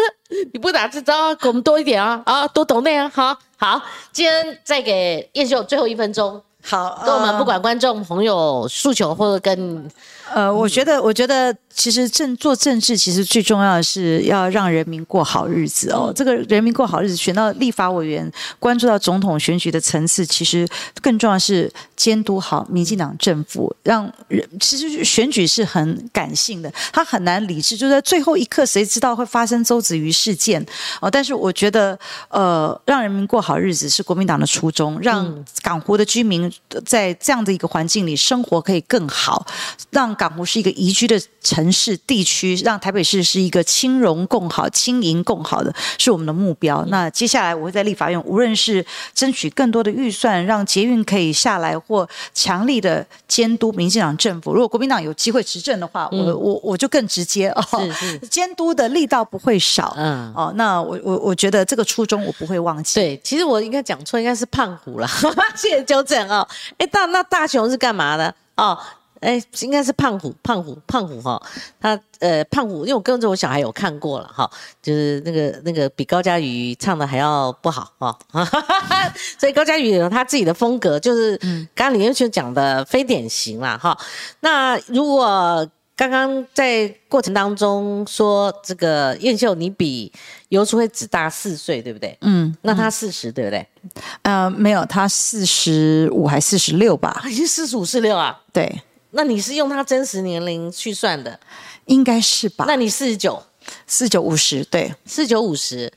你不打这招，给我们多一点啊！啊，多懂点啊！好好，今天再给燕秀最后一分钟，好，跟我们不管观众朋友诉求，或者跟。呃，我觉得，我觉得其实政做政治，其实最重要的是要让人民过好日子哦。这个人民过好日子，选到立法委员，关注到总统选举的层次，其实更重要是监督好民进党政府，让人其实选举是很感性的，他很难理智，就在最后一刻，谁知道会发生周子瑜事件哦？但是我觉得，呃，让人民过好日子是国民党的初衷，让港湖的居民在这样的一个环境里生活可以更好，让。港湖是一个宜居的城市地区，让台北市是一个轻融共好、轻盈共好的，是我们的目标。那接下来我会在立法院，无论是争取更多的预算，让捷运可以下来，或强力的监督民进党政府。如果国民党有机会执政的话，我我我就更直接哦，监督的力道不会少。嗯，哦，那我我我觉得这个初衷我不会忘记。对，其实我应该讲错，应该是胖虎了，谢谢纠正哦。哎，大那大雄是干嘛的？哦。哎，应该是胖虎，胖虎，胖虎哈，他呃，胖虎，因为我跟着我小孩有看过了哈，就是那个那个比高佳宇唱的还要不好哈，所以高佳宇有他自己的风格，就是刚刚李彦秋讲的非典型啦哈。那如果刚刚在过程当中说这个燕秀你比尤淑慧只大四岁，对不对？嗯，那他四十对不对？呃，没有，他四十五还四十六吧？已经四十五四六啊？对。那你是用他真实年龄去算的，应该是吧？那你四十九，四九五十，对，四九五十。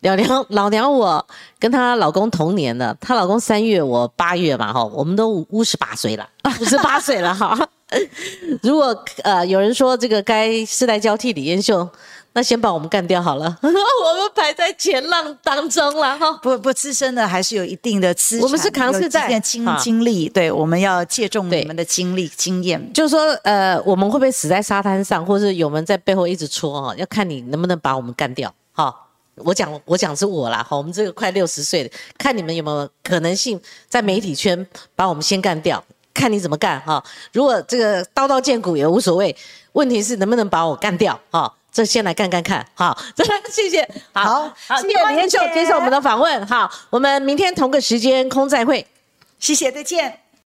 老娘老娘，我跟她老公同年的，她老公三月，我八月嘛，哈，我们都五十八岁了，五十八岁了，哈。如果呃有人说这个该世代交替，李彦秀。那先把我们干掉好了，我们排在前浪当中了哈。不不，资深的还是有一定的资，我们是扛世代经经历，对，我们要借重你们的经历经验。就是说，呃，我们会不会死在沙滩上，或者是有人在背后一直戳哈？要看你能不能把我们干掉哈。我讲我讲是我啦，哈，我们这个快六十岁的，看你们有没有可能性在媒体圈把我们先干掉，看你怎么干哈。如果这个刀刀见骨也无所谓，问题是能不能把我干掉哈？这先来干干看，好，真的谢谢，好，谢谢李天秀接受我们的访问，好，我们明天同个时间空再会，谢谢，再见。